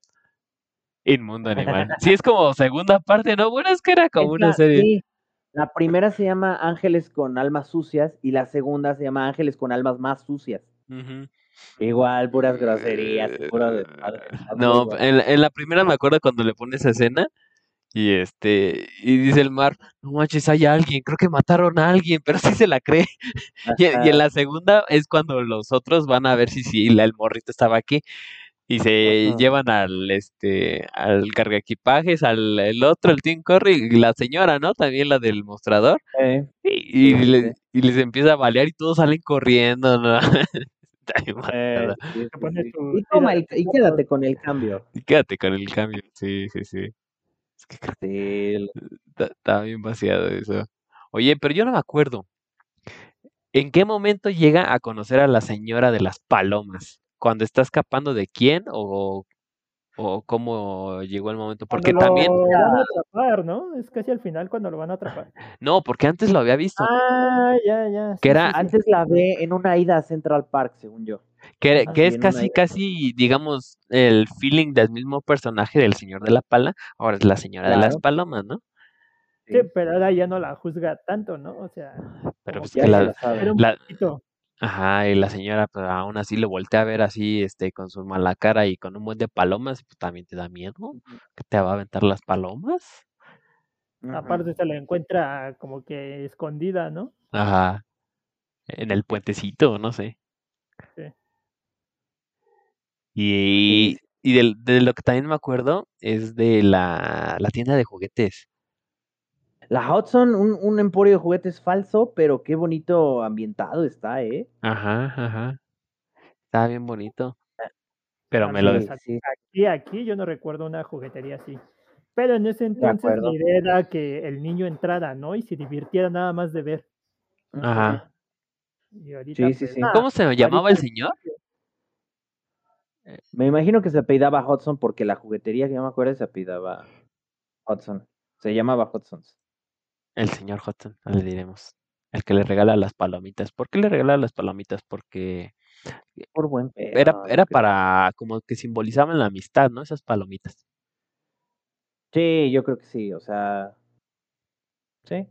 Inmundo animal. Sí, es como segunda parte, ¿no? Bueno, es que era como Es una la- serie. sí, la primera se llama Ángeles con almas sucias y la segunda se llama Ángeles con almas más sucias. Igual, puras groserías. Está muy No, en, la- en la primera me acuerdo cuando le pone esa escena y este, y dice el mar, no manches, hay alguien, creo que mataron a alguien, pero sí se la cree. Y, en la segunda es cuando los otros van a ver si sí, la- el morrito estaba aquí y se Ajá. llevan al este, al cargaequipajes, al el otro, el Tim Curry y la señora, ¿no? También la del mostrador. Eh, Y, y Sí, sí, le- sí. y les empieza a balear y todos salen corriendo, ¿no? Eh, sí, sí, sí. tu Y toma el- y quédate con el cambio. Y quédate con el cambio. Sí, sí, sí. Es que creo Está, está bien vaciado eso. Oye, pero yo no me acuerdo. ¿En qué momento llega a conocer a la señora de las palomas? ¿Cuando está escapando de quién o, o cómo llegó el momento? Porque Cuando también, lo van a atrapar, ¿no? Es casi al final cuando lo van a atrapar. no, porque antes lo había visto, Ah, ya, ya. que sí, era, sí, sí. Antes la ve en una ida a Central Park, según yo. Que, es casi, casi, digamos, el feeling del mismo personaje del señor de la pala, ahora es la señora de las palomas, ¿no? Sí, pero ahora ya no la juzga tanto, ¿no? O sea, Pero como pues que la. Ajá, y la señora, pues aún así lo voltea a ver así, este, con su mala cara y con un buen de palomas, pues también te da miedo, que te va a aventar las palomas. Aparte se la encuentra como que escondida, ¿no? Ajá, en el puentecito, no sé. Y, Sí, y del- de, lo que también me acuerdo es de la, la tienda de juguetes. La Hudson, un, un emporio de juguetes falso, pero qué bonito ambientado está, ¿eh? Ajá, ajá. Estaba bien bonito. Pero Ah, me lo... sí. Aquí, aquí yo no recuerdo una juguetería así. Pero en ese entonces la idea era que el niño entrara, ¿no? Y se divirtiera nada más de ver. Ajá. Y ahorita, Sí, sí, pues, sí. ¿Cómo se llamaba el señor? Me imagino que se apellidaba Hudson porque la juguetería que yo me acuerdo se apellidaba Hudson. Se llamaba Hudson's. El señor Hudson, le diremos. El que le regala las palomitas. ¿Por qué le regala las palomitas? Porque Por buen pedo. era, era para, como que simbolizaban la amistad, ¿no? Esas palomitas. Sí, yo creo que sí, o sea. Sí.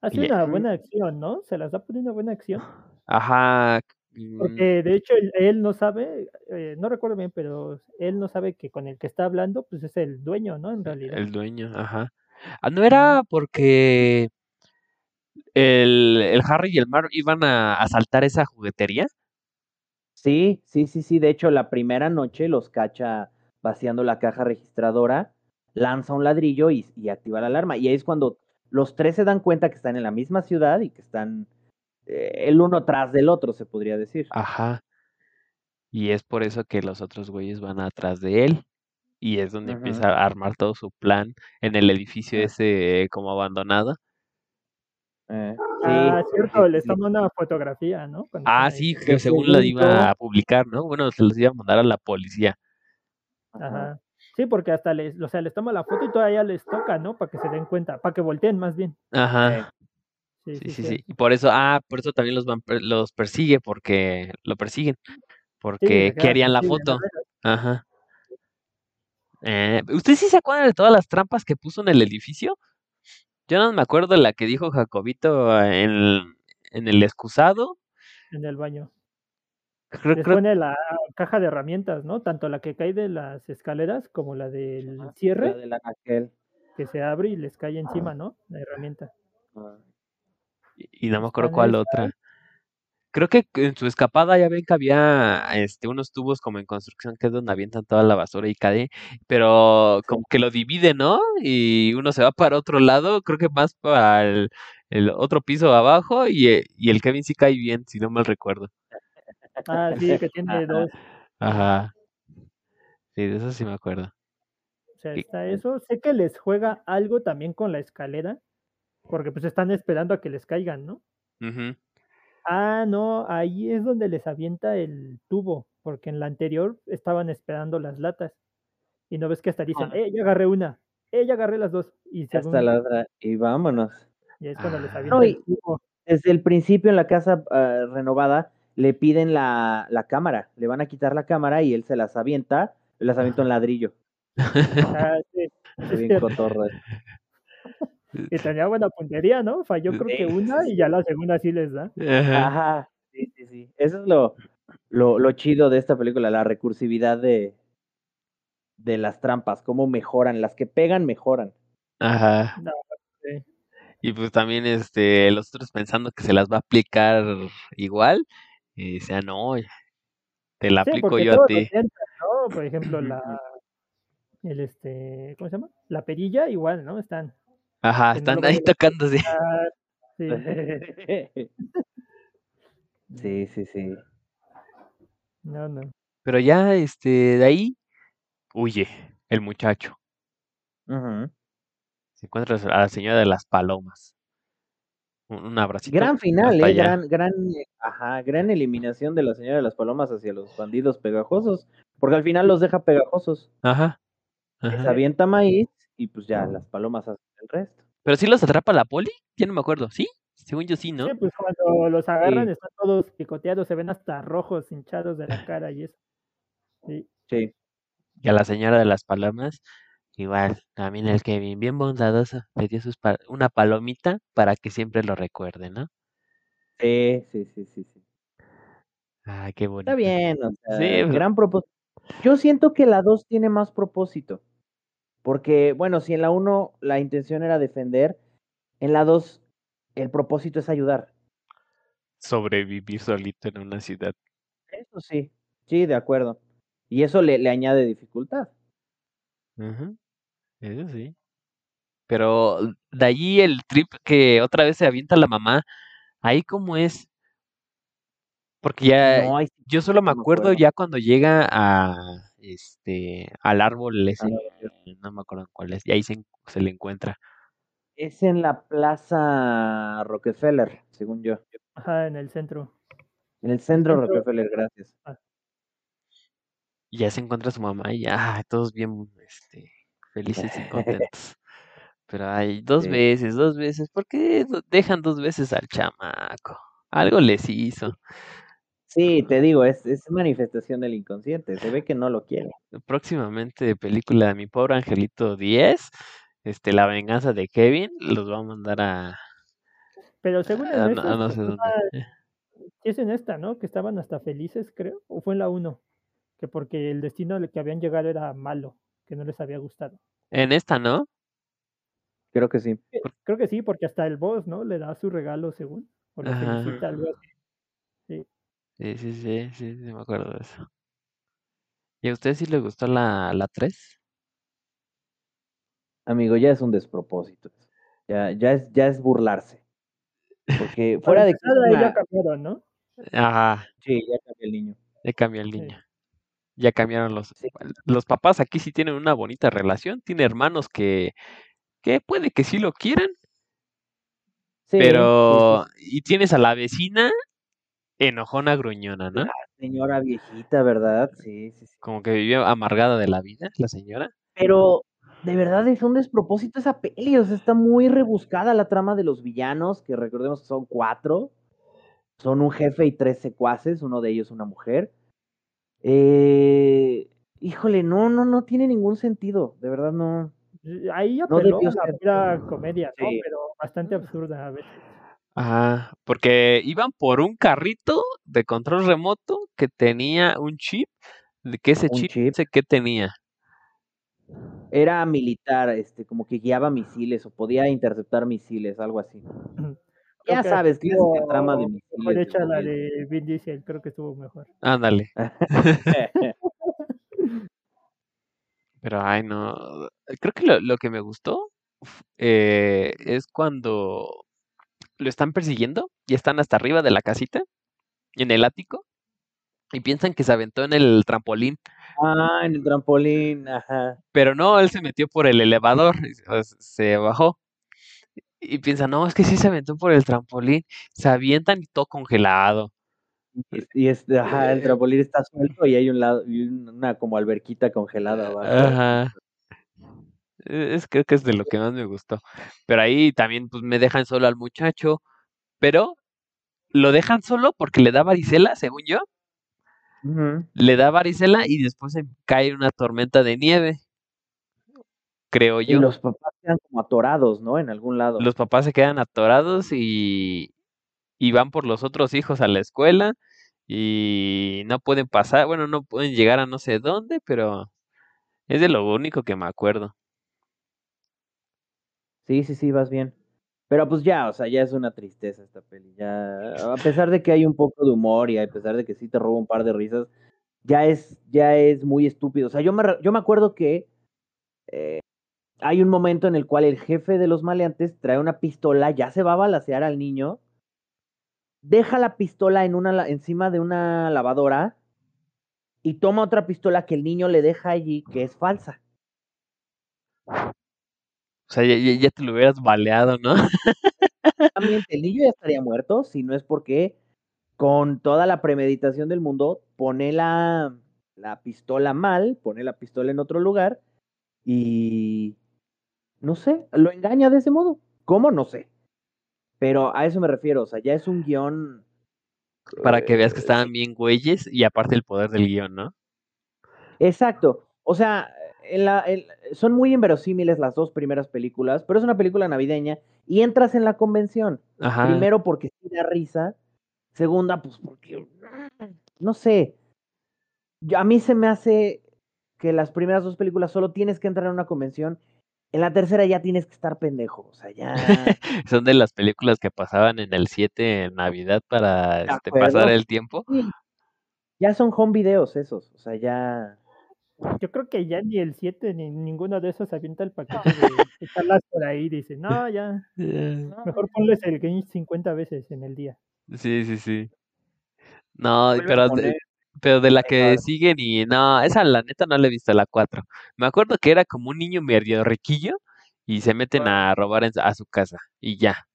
Hace Y- una buena acción, ¿no? Se las da por una buena acción. Ajá. Mm, Porque de hecho él, él no sabe, eh, no recuerdo bien, pero él no sabe que con el que está hablando, pues es el dueño, ¿no? En realidad. El dueño, ajá. Ah, no era porque el, el Harry y el Mar iban a asaltar esa juguetería. Sí, sí, sí, sí. De hecho, la primera noche los cacha vaciando la caja registradora, lanza un ladrillo y, y activa la alarma. Y ahí es cuando los tres se dan cuenta que están en la misma ciudad y que están el uno tras del otro, se podría decir. Ajá. Y es por eso que los otros güeyes van atrás de él. Y es donde empieza a armar todo su plan en el edificio Ah. ese eh, como abandonado. Eh, sí, ah, cierto, sí, les sí. una fotografía, ¿no? Cuando Ah, sí, Que según la iba a publicar, ¿no? Bueno, se los iba a mandar a la policía. Ajá. Ajá. Sí, porque hasta les, o sea, les toma la foto y todavía les toca, ¿no? Para que se den cuenta, para que volteen más bien. Ajá. Sí, Sí, sí. Y por eso, ah, por eso también los los persigue, porque lo persiguen. Porque querían la foto. Ajá. Eh, ¿Usted sí se acuerda de todas las trampas que puso en el edificio? Yo no me acuerdo de la que dijo Jacobito en, en el excusado. En el baño. Creo, Les creo- pone la caja de herramientas, ¿no? Tanto la que cae de las escaleras como la del cierre, La de la que se abre y les cae encima, ¿no? La herramienta. Ah. Y no me acuerdo cuál otra. Creo que en su escapada ya ven que había este, unos tubos como en construcción que es donde avientan toda la basura y cae, pero como que lo divide, ¿no? Y uno se va para otro lado, creo que más para el, el otro piso abajo y, eh, y el Kevin sí cae bien, si no mal recuerdo. Ah, sí, que tiene dos. Ajá. Sí, de eso sí me acuerdo. sea, Sí. está eso. Sé que les juega algo también con la escalera, porque pues están esperando a que les caigan, ¿no? Ah, no, ahí es donde les avienta el tubo, porque en la anterior estaban esperando las latas. Y no ves que hasta dicen, Ah. eh, ya agarré una, eh, ya agarré las dos. Y Hasta según, la otra. Y vámonos. y es cuando les avienta No, el y- tubo. Desde el principio en la casa ah, renovada le piden la, la cámara. Le van a quitar la cámara y él se las avienta. Las avienta un ladrillo. Ah, sí, bien. Cotorro. Y tenía buena puntería, ¿no? Falló creo que una y ya la segunda sí les da. Ajá. Sí, sí, sí. Eso es lo, lo, lo chido de esta película, la recursividad de, de las trampas, cómo mejoran. Las que pegan, mejoran. Ajá. No, sí. Y pues también este, los otros pensando que se las va a aplicar igual. Y decían, no, te la Sí, aplico yo a ti. ¿no? Por ejemplo, la, el este, ¿cómo se llama? La perilla igual, ¿no? Están. Ajá, no están ahí. Ah, sí. Sí, sí, sí. No, no. Pero ya, este, de ahí huye el muchacho. Se encuentra a la señora de las palomas. Un, un abracito. Gran final, ¿eh? allá. Gran, gran, ajá, gran eliminación de la señora de las palomas hacia los bandidos pegajosos. Porque al final los deja pegajosos. Ajá. Les Ajá. avienta maíz y pues ya las palomas hacen el resto. Pero sí los atrapa la poli, ya no me acuerdo, ¿sí? Según yo sí, ¿no? Sí, pues cuando los agarran Sí. están todos picoteados, se ven hasta rojos, hinchados de la cara y eso. Sí. Sí. Y a la señora de las palomas, igual, también el Kevin, bien bondadoso, le dio sus pa- una palomita para que siempre lo recuerde, ¿no? Sí, sí, sí, sí, sí. Ah, qué bonito. Está bien, o sea, Sí, pues- gran propósito. Yo siento que la 2 tiene más propósito. Porque, bueno, si en la 1 la intención era defender, en la 2 el propósito es ayudar. Sobrevivir solito en una ciudad. Eso sí, sí, de acuerdo. Y eso le, le añade dificultad. Ujú, Eso sí. Pero de allí el trip que otra vez se avienta la mamá, ahí cómo es. Porque ya, No, yo solo me no acuerdo. ya cuando llega a este al árbol ese, árbol. no me acuerdo cuál es, y ahí se, en- se le encuentra. es en la Plaza Rockefeller, según yo. Ajá, en el centro. En el centro centro. Rockefeller, gracias. Y ya se encuentra su mamá y ya, ah, todos bien este, felices y contentos. Pero hay dos Sí. veces, dos veces, ¿por qué dejan dos veces al chamaco? Algo les hizo. Sí, te digo, es, es manifestación del inconsciente. Se ve que no lo quiere. Próximamente película de Mi Pobre Angelito 10, este, La Venganza de Kevin, los va a mandar a, Pero según en a, no- no sé dónde. Eh, es en esta, ¿no? Que estaban hasta felices, creo. O fue en la 1. Que porque el destino al que habían llegado era malo, que no les había gustado. En esta, ¿no? Creo que sí. Creo que sí, porque hasta el boss, ¿no? Le da su regalo según. O lo Ajá. felicita, algo así. Sí, sí, sí, sí, sí, me acuerdo de eso. ¿Y a usted sí le gustó la, la 3? Amigo, ya es un despropósito. Ya, ya es, ya es burlarse. Porque fuera de que una- ya cambiaron, ¿no? Ajá, Sí, ya cambió el niño. ya cambió el Sí. niño. Ya cambiaron los... Sí. Los papás aquí sí tienen una bonita relación, tiene hermanos que, que puede que sí lo quieran, Sí, pero... Y tienes a la vecina enojona, gruñona, ¿no? Señora viejita, ¿verdad? Sí, sí, sí. Como que vivió amargada de la vida, la señora. Pero de verdad es un despropósito esa peli. O sea, está muy rebuscada la trama de los villanos, que recordemos que son cuatro. Son un jefe y tres secuaces, uno de ellos una mujer. Eh, híjole, no, no, no tiene ningún sentido. De verdad no. Ahí No apeló debió a la ser. pura comedia, ¿no? Sí. Pero bastante absurda a veces. Ajá, porque iban por un carrito de control remoto que tenía un chip, de que ese chip, chip. no sé qué tenía. Era militar, este, como que guiaba misiles o podía interceptar misiles, algo así. Ya que sabes, clásica estuvo trama de misiles. de hecha la de Vin Diesel, creo que estuvo mejor. Ándale. Pero, ay, no. Creo que lo, lo que me gustó eh, es cuando lo están persiguiendo y están hasta arriba de la casita, en el ático, y piensan que se aventó en el trampolín. Ah, en el trampolín, ajá. Pero no, él se metió por el elevador, se- bajó. Y piensa, no, es que sí se aventó por el trampolín. Se avientan y todo congelado. Y este, ajá, el Eh, trampolín está suelto y hay un lado, y una como alberquita congelada. Ajá. E- Es, creo que es de lo que más me gustó. Pero ahí también pues me dejan solo al muchacho. Pero lo dejan solo porque le da varicela, según yo. Le da varicela y después se cae una tormenta de nieve. Creo Y yo. los papás quedan como atorados, ¿no? En algún lado. Los papás se quedan atorados y, y van por los otros hijos a la escuela y no pueden pasar, bueno, no pueden llegar a no sé dónde, pero es de lo único que me acuerdo. Sí, sí, sí, vas bien. Pero pues ya, o sea, ya es una tristeza esta peli. Ya, a pesar de que hay un poco de humor y a pesar de que sí te roba un par de risas, ya es, ya es muy estúpido. O sea, yo me, yo me acuerdo que eh, hay un momento en el cual el jefe de los maleantes trae una pistola, ya se va a balacear al niño, deja la pistola en una, encima de una lavadora y toma otra pistola que el niño le deja allí, que es falsa. O sea, ya, ya- te lo hubieras baleado, ¿no? El niño ya estaría muerto, si no es porque con toda la premeditación del mundo pone la, la pistola mal, pone la pistola en otro lugar y no sé, lo engaña de ese modo. ¿Cómo? No sé. Pero a eso me refiero, o sea, ya es un guion. Para que veas que eh, estaban bien güeyes y aparte el poder del guion, ¿no? Exacto. O sea, en la, en- son muy inverosímiles las dos primeras películas, pero es una película navideña y entras en la convención. Ajá. Primero porque sí da risa. Segunda, pues porque, no sé. Yo- a mí se me hace que las primeras dos películas solo tienes que entrar en una convención. En la tercera ya tienes que estar pendejo. O sea, ya. Son de las películas que pasaban en el 7 en Navidad para este, pasar el tiempo. sí, ya son home videos esos. O sea, ya. Yo creo que ya ni el 7 ni ninguno de esos avienta el paquete de echarlas por ahí. Dice, no, ya, mejor ponles el Grinch 50 veces en el día. Sí, sí, sí. No, pero, de- pero de la que Claro. siguen y no, esa la neta no la he visto, la 4. Me acuerdo que era como un niño medio riquillo y se meten a robar en- a su casa y ya.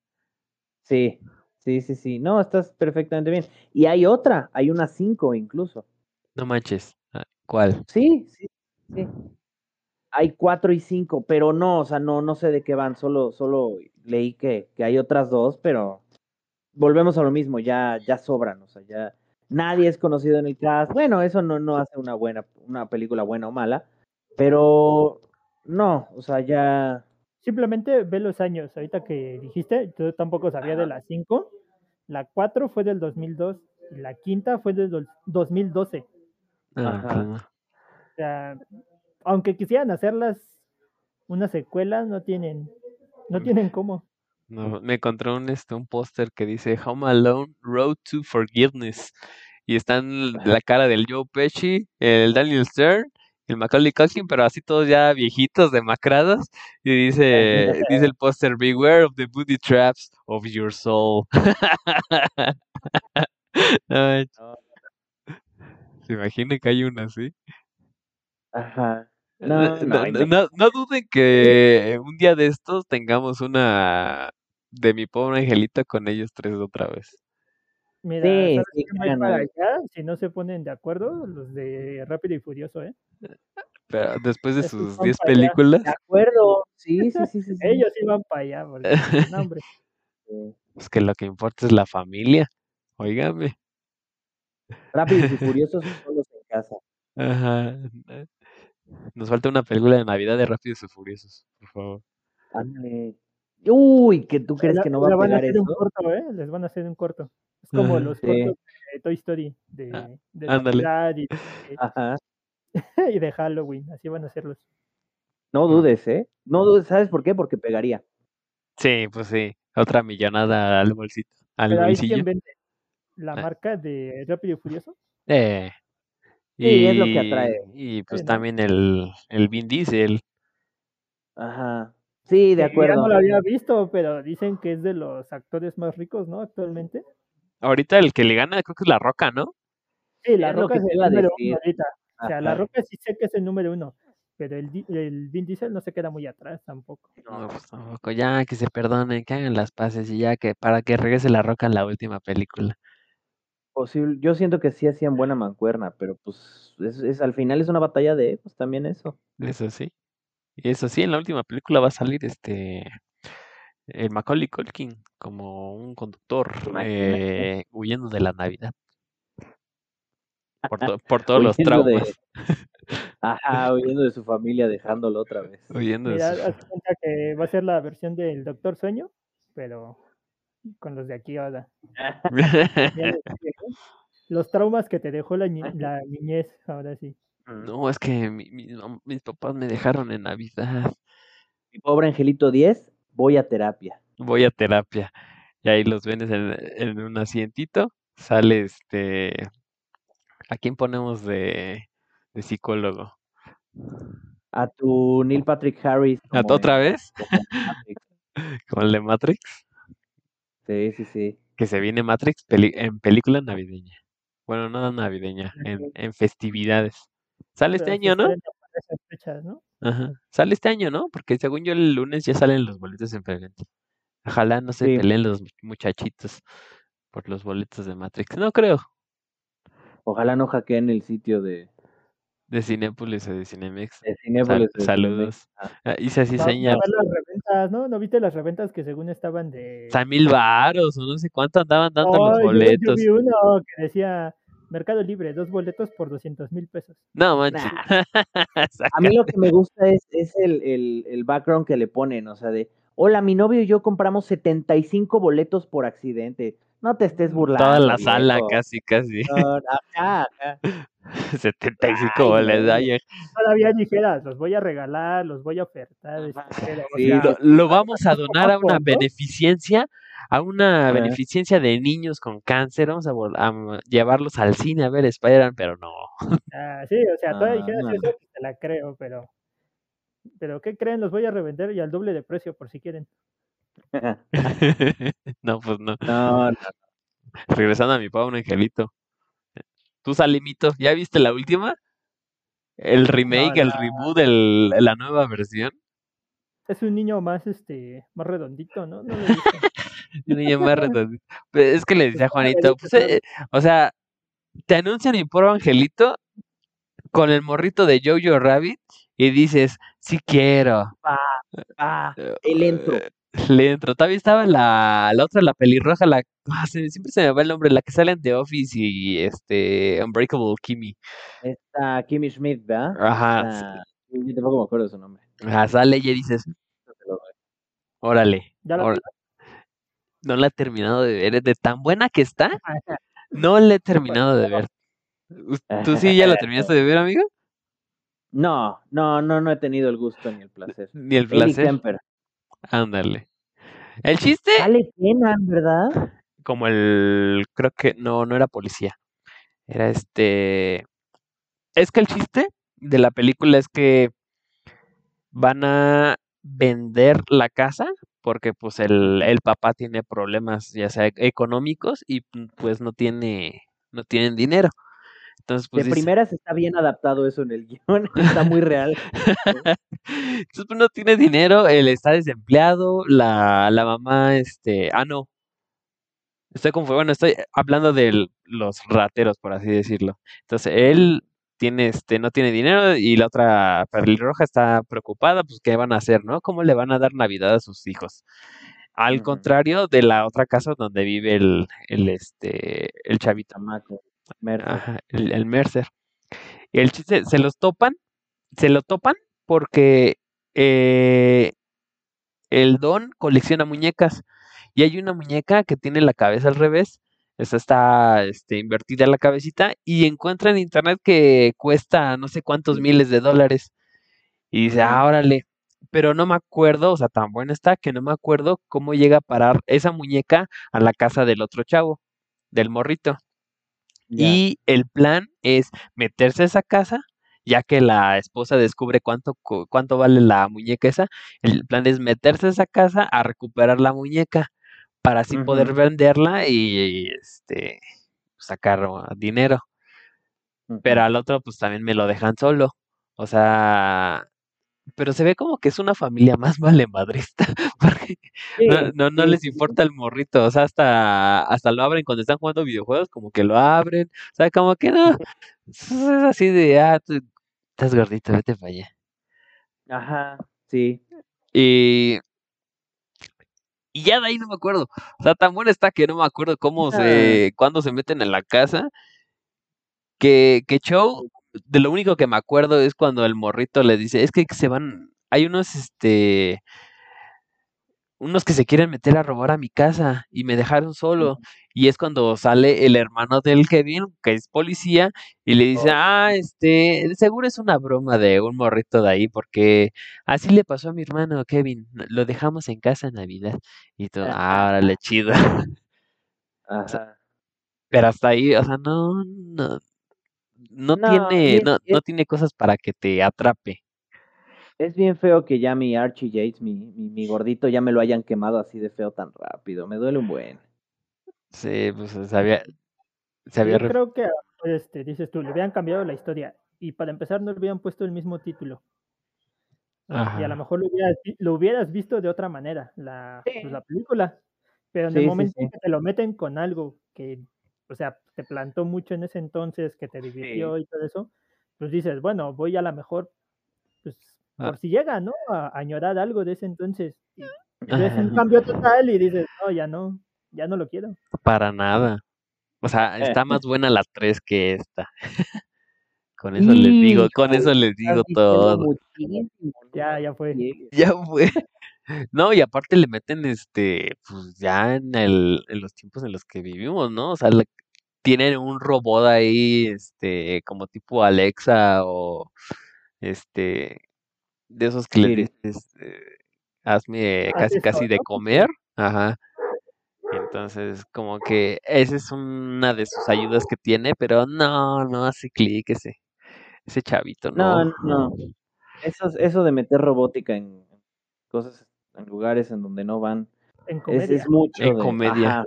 Sí, sí, sí, sí. No, estás perfectamente bien. Y hay otra, hay una cinco incluso. No manches. ¿Cuál? Sí, sí, sí. Hay cuatro y cinco, pero no, o sea, no, no sé de qué van, solo, solo leí que, que hay otras dos, pero volvemos a lo mismo, ya, ya sobran, o sea, ya nadie es conocido en el cast. Bueno, eso no, no hace una buena, una película buena o mala, pero no, o sea, ya. Simplemente ve los años. Ahorita que dijiste, yo tampoco sabía de Ajá. la 5. La 4 fue del 2002 y la quinta fue del dos- 2012. Ah, Ajá. no. O sea, aunque quisieran hacerlas una secuela, no tienen, no tienen cómo. No, me encontré un, este, un póster que dice Home Alone Road to Forgiveness. Y están la cara del Joe Pesci, el Daniel Stern, el Macaulay Culkin, pero así todos ya viejitos, demacrados. Y dice, dice el póster, Beware of the booty traps of your soul. ¿Se imagina que hay una así? Ajá. No, No, no, no, no, duden que un día de estos tengamos una de mi pobre angelito con ellos tres otra vez. Mira, Sí. Si no se ponen de acuerdo, los de Rápido y Furioso, ¿eh? Pero después de sus van 10 para allá. películas, De acuerdo, sí, sí, sí, sí. sí. Ellos iban para allá, porque, no, hombre. Pues que lo que importa es la familia. Óigame. Rápidos y furiosos solos en casa. Ajá. Nos falta una película de Navidad de Rápidos y Furiosos, por favor. Ándale. Uy, que tú crees La- que no va a van a pegar hacer eso. un corto, ¿eh? Les van a hacer un corto. Es como Ajá. los Sí. cortos de Toy Story, de, Ah, de ándale. Navidad y de, Ajá. y de Halloween. Así van a hacerlos. No dudes, ¿eh? No dudes, ¿sabes por qué? Porque pegaría. Sí, pues sí. Otra millonada al bolsito, al Pero ahí bolsillo. quién vende la Ah. marca de Rápido y Furioso. Eh. Sí, es lo que atrae. Y pues Sí, ¿no? también el, el Vin Diesel. Ajá. Sí, de acuerdo. no lo había visto, pero dicen que es de los actores más ricos, ¿no? Actualmente. Ahorita el que le gana creo que es La Roca, ¿no? Sí, la Es roca es el número decir. uno ahorita. O sea, La. Roca sí sé que es el número uno, pero el, el Vin Diesel no se queda muy atrás tampoco. No, pues tampoco. Ya que se perdonen, que hagan las paces y ya que para que regrese la roca en la última película. Posible, yo siento que sí hacían buena mancuerna, pero pues es, es- al final es una batalla de egos también eso. Eso sí. Y eso sí, en la última película va a salir este el Macaulay Culkin como un conductor Imagínate. eh, huyendo de la Navidad. Por, to- por todos los Huyendo de- traumas. Ajá, huyendo de su familia, dejándolo otra vez. Huyendo de Mira, haz cuenta que va a ser la versión del Doctor Sueño, pero con los de aquí ahora. Los traumas que te dejó la, ni- la niñez, ahora sí. No, es que mi- mi mam- mis papás me dejaron en Navidad. Mi pobre Angelito 10, voy a terapia. Voy a terapia. Y ahí los ves en, en un asientito. Sale este. ¿A quién ponemos de, de psicólogo? A tu Neil Patrick Harris. ¿A como otra vez? Con el de Matrix. Sí, sí, sí. Que se viene Matrix peli- en película navideña. Bueno, no navideña, en, en festividades. Sale este Pero año, ¿no? Ajá. Sale este año, ¿no? Porque según yo el lunes ya salen los boletos en preventa. Ojalá no se Sí. peleen los muchachitos por los boletos de Matrix. No creo. Ojalá no hackeen el sitio de, De Cinépolis o de Cinemex. de Cinépolis. saludos. Ah. Ah, hice así a señal. haber las reventas, ¿no? ¿No viste las reventas que según estaban de... Hasta mil varos o no sé cuánto andaban dando los Ay, yo- yo, boletos. vi uno que decía Mercado Libre, dos boletos por 200 mil pesos. No manches. A mí lo que me gusta es, es el, el, el background que le ponen, o sea, de, hola, mi novio y yo compramos 75 boletos por accidente. No te estés burlando. Toda la sala, casi, casi. No, ajá, ajá. 75 Ay, boletos. no. ay, Todavía dijeras, los voy a regalar, los voy a ofertar. este, Sí, lo, lo vamos a donar a una beneficencia, a una beneficencia de niños con cáncer. Vamos a, llevarlos al cine a ver Spider-Man, pero no. ah, sí, o sea, todavía dijeras Ah. eso, pues, te la creo, pero... Pero ¿qué creen? Los voy a revender y al doble de precio por si quieren. no, pues no. No, no, Regresando a mi pobre angelito. Tú, Salimito, ¿ya viste la última? El remake, el reboot, el- la nueva versión. Es un niño más, este, más redondito, ¿no? Un niño más redondito. Pues es que le decía a Juanito, pues, eh, o sea, te anuncian mi pobre angelito con el morrito de Jojo Rabbit y dices, sí quiero. ah, el entro. Le entro. Todavía estaba la, la otra, la pelirroja, la ah, se- siempre se me va el nombre, la que sale en The Office y este Unbreakable Kimmy. Está Kimmy Schmidt, ¿verdad? Ajá, Ah, yo tampoco me acuerdo de su nombre. ajá, sale y dices, órale, ¿Ya la órale. No la he terminado de ver, es de tan buena que está, no la he terminado de ver. ¿Tú sí ya la terminaste de ver, amigo? No, no, no, no he tenido el gusto ni el placer. Ni el placer. Kemper. Ándale. El chiste, ¿verdad? como el, creo que no, no era policía. Era este, es que el chiste de la película es que van a vender la casa porque pues el, el papá tiene problemas ya sea económicos y pues no tiene, no tienen dinero. Entonces pues de dice- primeras está bien adaptado eso en el guion, está muy real. Entonces, pues, no tiene dinero, él está desempleado, la, la mamá, este, ah, no. Estoy confu- bueno, estoy hablando de los rateros, por así decirlo. Entonces, él tiene, este, no tiene dinero y la otra pelirroja está preocupada, pues, ¿qué van a hacer, no? ¿Cómo le van a dar Navidad a sus hijos? Al contrario de la otra casa donde vive el, el, este, el chavito. Chamaco. Mercer. Ajá, el, el Mercer. Y el chiste, se los topan, se lo topan porque eh, el Don colecciona muñecas y hay una muñeca que tiene la cabeza al revés, esa está este, invertida la cabecita y encuentra en internet que cuesta no sé cuántos miles de dólares y dice, ah, órale, pero no me acuerdo, o sea, tan buena está que no me acuerdo cómo llega a parar esa muñeca a la casa del otro chavo, del morrito. Y el plan es meterse a esa casa, ya que la esposa descubre cuánto, cu- cuánto vale la muñeca esa. El plan es meterse a esa casa a recuperar la muñeca para así poder venderla y, este sacar uh, dinero. Pero al otro pues también me lo dejan solo. O sea, pero se ve como que es una familia más valemadrista, porque Sí, no, no, no sí, les importa el morrito, o sea, hasta, hasta lo abren cuando están jugando videojuegos, como que lo abren, o sea, como que no, es así de, ah, tú estás gordito, vete para allá. Ajá, sí. Y, y ya de ahí no me acuerdo, o sea, tan buena está que no me acuerdo cómo se, cuándo se meten en la casa, que, que Chow, de lo único que me acuerdo es cuando el morrito le dice, es que se van, hay unos, este, unos que se quieren meter a robar a mi casa y me dejaron solo. Y es cuando sale el hermano del Kevin, que es policía, y le dice, Oh. ah, este, seguro es una broma de un morrito de ahí, porque así le pasó a mi hermano Kevin, lo dejamos en casa en Navidad. Y todo, ah, órale, chido. Ajá. Pero hasta ahí, o sea, no, no, no No, tiene, es- no, no tiene cosas para que te atrape. Es bien feo que ya mi Archie Yates, mi, mi, mi gordito, ya me lo hayan quemado así de feo tan rápido. Me duele un buen. Sí, pues se había, se había Yo creo que, este, dices tú, le hubieran cambiado la historia y para empezar no le hubieran puesto el mismo título. Y a lo mejor lo hubieras, vi- lo hubieras visto de otra manera, la, pues, la película. Pero en Sí, el momento en sí. que te lo meten con algo que, o sea, te plantó mucho en ese entonces, que te divirtió y todo eso, pues dices, bueno, voy a lo mejor, pues, Ah. por si llega, ¿no? A, a añorar algo de ese entonces. Y ves un cambio total y dices, no, ya no, ya no lo quiero. Para nada. O sea, está más buena la 3 que esta. Con eso les digo, con eso les digo todo. Ya, ya fue. Ya fue. No, y aparte le meten este, pues ya en el, en los tiempos en los que vivimos, ¿no? O sea, le- tienen un robot ahí, este, como tipo Alexa o este, de esos que le Siri. dices, eh, hazme Haz casi casi de comer. Ajá. Entonces, como que esa es una de sus ayudas que tiene, pero no, no hace clic ese, ese chavito, No, no. no. Eso, eso de meter robótica en cosas, en lugares en donde no van, En es, comedia. es mucho En de- comedia. ajá.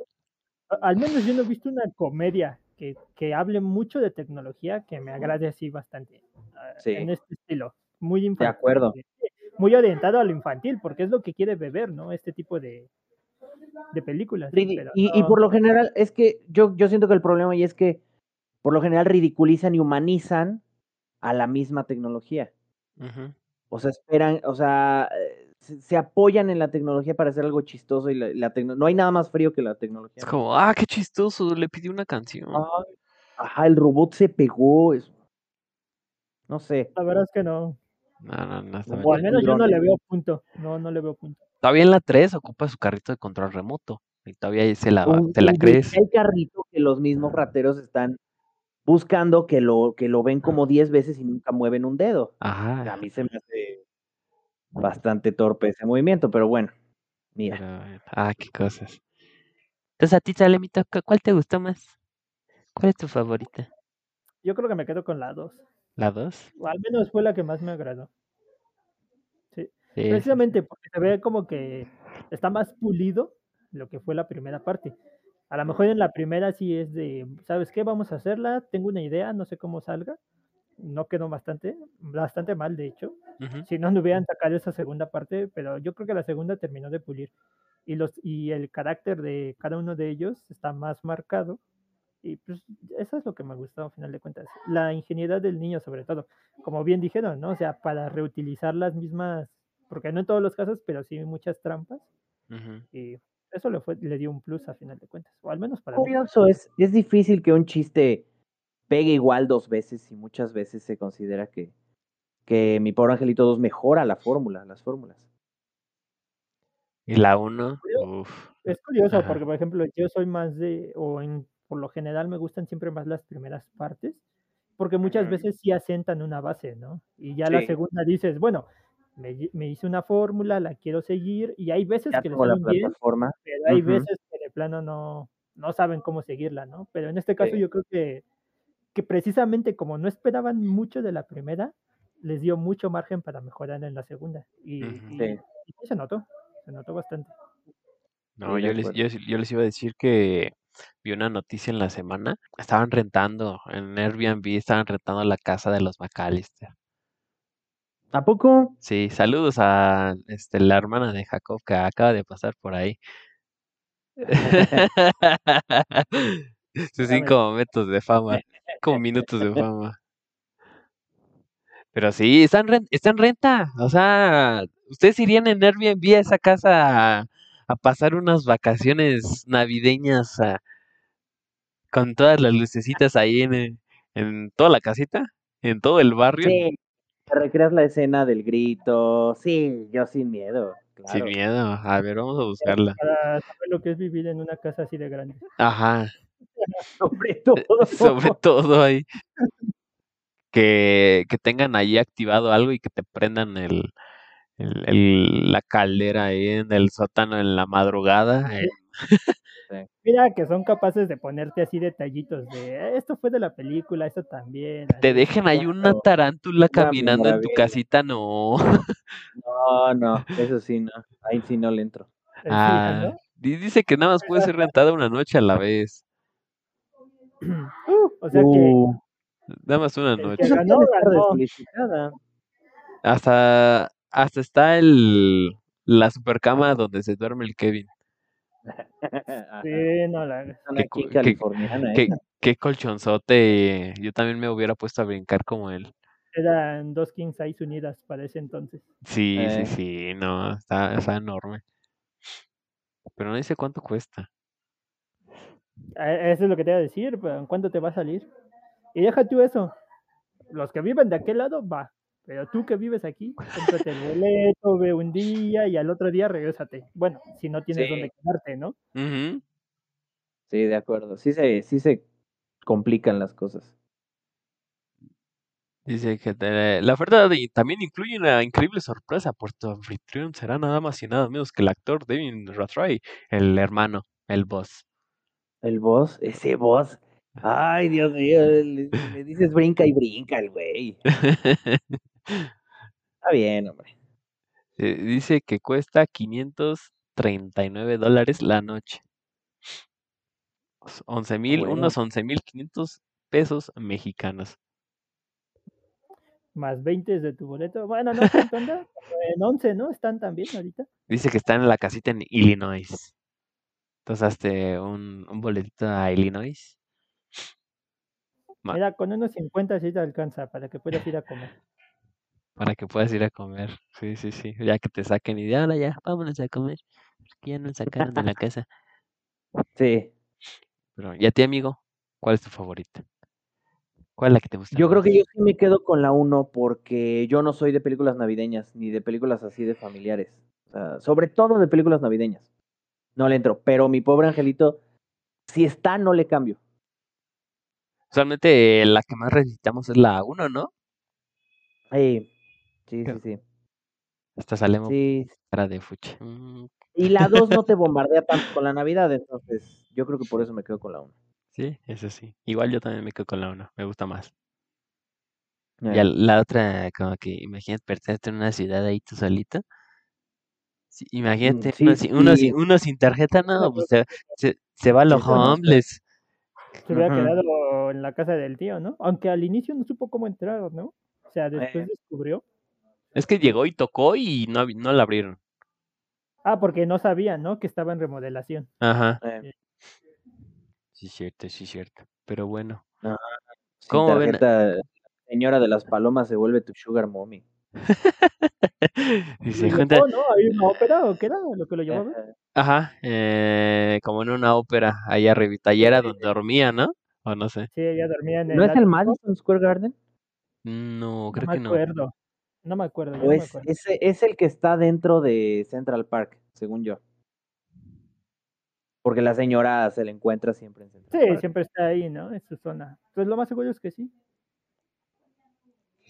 Al menos yo no he visto una comedia que, que hable mucho de tecnología que me agrade así bastante. ah, Sí. En este estilo. Muy De infantil. acuerdo. Muy orientado a lo infantil, porque es lo que quiere beber, ¿no? Este tipo de, de películas. Ridi- pero y, y por lo general, es que yo, yo siento que el problema ahí es que por lo general ridiculizan y humanizan a la misma tecnología. O sea, esperan, o sea, se, se apoyan en la tecnología para hacer algo chistoso y la, la tecno- no hay nada más frío que la tecnología. Es como, ah, qué chistoso, le pidió una canción. Ay, ajá, el robot se pegó. es- No sé. La verdad es que no. No, no, no. está O al menos yo no le veo punto. No, no le veo punto. Todavía en la 3 ocupa su carrito de control remoto. Y todavía se la, Un- te la un crees. El carrito que los mismos rateros están buscando que lo, que lo ven como 10 veces y nunca mueven un dedo. A Ajá. mí se me hace bastante torpe ese movimiento, pero bueno, mira. Pero, ah, qué cosas. Entonces a ti, Salemito, ¿cu- ¿cuál te gustó más? ¿Cuál es tu favorita? Yo creo que me quedo con la 2. ¿La 2? O al menos fue la que más me agradó. Sí. Sí, sí, sí. Precisamente porque se ve como que está más pulido lo que fue la primera parte. A lo mejor en la primera sí es de, ¿sabes qué? Vamos a hacerla, tengo una idea, no sé cómo salga. No quedó bastante, bastante mal de hecho. Si no, no hubieran sacado esa segunda parte, pero yo creo que la segunda terminó de pulir. Y, los, y el carácter de cada uno de ellos está más marcado. Y pues eso es lo que me gustó a final de cuentas. La ingenuidad del niño sobre todo. Como bien dijeron, ¿no? O sea, para reutilizar las mismas, porque no en todos los casos, pero sí muchas trampas. Y eso le, fue, le dio un plus a final de cuentas. O al menos para mí. Curioso, es, es difícil que un chiste pegue igual dos veces y muchas veces se considera que, que mi pobre angelito 2 mejora la fórmula, las fórmulas. Y la 1, Curioso. uff. Es curioso Ajá. porque, por ejemplo, yo soy más de, o en, por lo general me gustan siempre más las primeras partes, porque muchas Ujú. veces sí asentan una base, ¿no? Y ya la Sí. segunda dices, bueno, me, me hice una fórmula, la quiero seguir, y hay veces Ya que tengo la salen bien, plataforma. pero hay Ujú. veces que de plano no, no saben cómo seguirla, ¿no? Pero en este caso Sí. yo creo que, que precisamente como no esperaban mucho de la primera, les dio mucho margen para mejorar en la segunda. Y, Sí. y se notó, se notó bastante. No, yo les, yo, yo les iba a decir que vi una noticia en la semana. Estaban rentando en Airbnb, estaban rentando la casa de los McAllister. ¿A poco? Sí, saludos a este, la hermana de Jacob que acaba de pasar por ahí. Sus cinco momentos de fama, como minutos de fama. Pero sí, está en, ren- está en renta. O sea, ustedes irían en Airbnb a esa casa a, a pasar unas vacaciones navideñas a- con todas las lucecitas ahí en, en toda la casita, en todo el barrio, Sí. Recreas la escena del grito. Sí, yo sin miedo. sin Claro. miedo. A ver, vamos a buscarla. Para saber lo que es vivir en una casa así de grande. Ajá. Sobre todo. sobre todo ahí. Que, que tengan ahí activado algo y que te prendan el, el- el- la caldera ahí en el sótano en la madrugada. eh, Mira que son capaces de ponerte así detallitos de "Eh, esto fue de la película, esto también. te dejen ahí una tarántula caminando en tu casita, no. No, no, eso sí, no. Ahí sí no le entro. Ah, dice que nada más puede ser rentada una noche a la vez. Uh, o sea que Uh, Nada más una noche. ganó, ganó. Hasta, hasta está el, la supercama donde se duerme el Kevin. Sí, no la Están Qué californiana, ¿eh? Qué, qué colchonzote. Yo también me hubiera puesto a brincar como él. eran dos king size unidas para ese entonces. Sí, sí, Eh. sí, no, está, está enorme. Pero no dice cuánto cuesta. Eh, Eso es lo que te iba a decir, pero ¿en cuánto te va a salir? Y deja tú eso. Los que viven de aquel lado, va. Pero tú que vives aquí, cómprate el boleto, ve un día y al otro día regrésate. Bueno, si no tienes Sí. dónde quedarte, ¿no? Sí, de acuerdo. Sí se, sí se complican las cosas. Dice que te- la oferta de- también incluye una increíble sorpresa, pues tu anfitrión será nada más y nada menos que el actor Devin Rathray, el hermano, el boss. El boss, ese boss. Ay, Dios mío, le, le dices brinca y brinca el güey. Está bien, hombre. Eh, Dice que cuesta 539 dólares la noche. Once mil, bueno. unos 11.500 pesos mexicanos. Más 20 de tu boleto. Bueno, no. En 11, ¿no? Están también ahorita. Dice que está en la casita en Illinois. Hazte un, un boletito a Illinois. Ma- Mira, con unos 50 sí te alcanza para que puedas ir a comer. Para que puedas ir a comer. Sí, sí, sí. Ya que te saquen y de ahora ya, vámonos a comer. Porque ya nos sacaron de la casa. Sí. Pero, ¿y a ti, amigo? ¿Cuál es tu favorita? ¿Cuál es la que te gusta? Yo creo que yo sí me quedo con la 1 porque yo no soy de películas navideñas ni de películas así de familiares. O sea, sobre todo de películas navideñas. No le entro. Pero mi pobre angelito, si está, no le cambio. Usualmente eh, la que más necesitamos es la 1, ¿no? Sí, sí, sí, sí. Hasta salemos Sí. cara de fuche. Mm, Y la 2 no te bombardea tanto con la Navidad, entonces yo creo que por eso me quedo con la 1. sí, eso sí. Igual yo también me quedo con la 1. Me gusta más. Y Eh, al- la otra, como que imagínate perderte en una ciudad ahí tú solito. Sí, imagínate, sí, uno, sin, uno, sí. sin, uno sin tarjeta, no, pues se, se, se va a los homeless. Se hubiera quedado en la casa del tío, ¿no? Aunque al inicio no supo cómo entrar, ¿no? O sea, después Eh. descubrió. Es que llegó y tocó y no, no la abrieron. Ah, porque no sabía, ¿no? Que estaba en remodelación. Ajá. eh, Sí, cierto, sí, cierto. Pero bueno. sin ¿Cómo ven? señora de las palomas se vuelve tu sugar mommy. Y ¿Lo se junta, llevó, no? ¿Hay una ópera o qué era lo que lo llevó a ver? Ajá. eh, como en una ópera ahí arribita. Y era donde dormía, ¿no? O no sé. Sí, ella dormía en el ¿No es el. Madison Square Garden? No, No creo me que no. acuerdo. No me acuerdo, yo no ¿O me es, acuerdo. ese, es el que está dentro de Central Park, según yo? Porque la señora se le encuentra siempre en Central Sí, Park. siempre está ahí, ¿no? En su zona. Pues lo más seguro es que sí.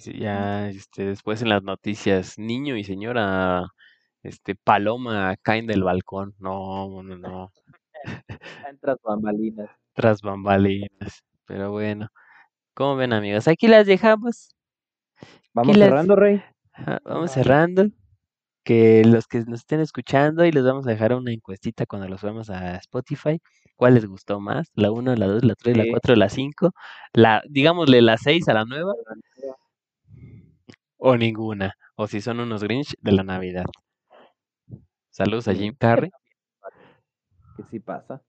Ya, este, después en las noticias, niño y señora, este, paloma caen del balcón. No, no, no. Entras bambalinas. Tras bambalinas. Pero bueno. ¿Cómo ven, amigos? Aquí las dejamos. Vamos las- cerrando, Rey. Vamos Va. cerrando. que los que nos estén escuchando y les vamos a dejar una encuestita cuando los vamos a Spotify. ¿Cuál les gustó más? ¿La 1, la 2, la 3, la Sí. 4, la 5? La, digámosle la 6 a la nueva o ninguna. O si son unos Grinch de la Navidad. Saludos a. Jim Carrey, Que sí pasa.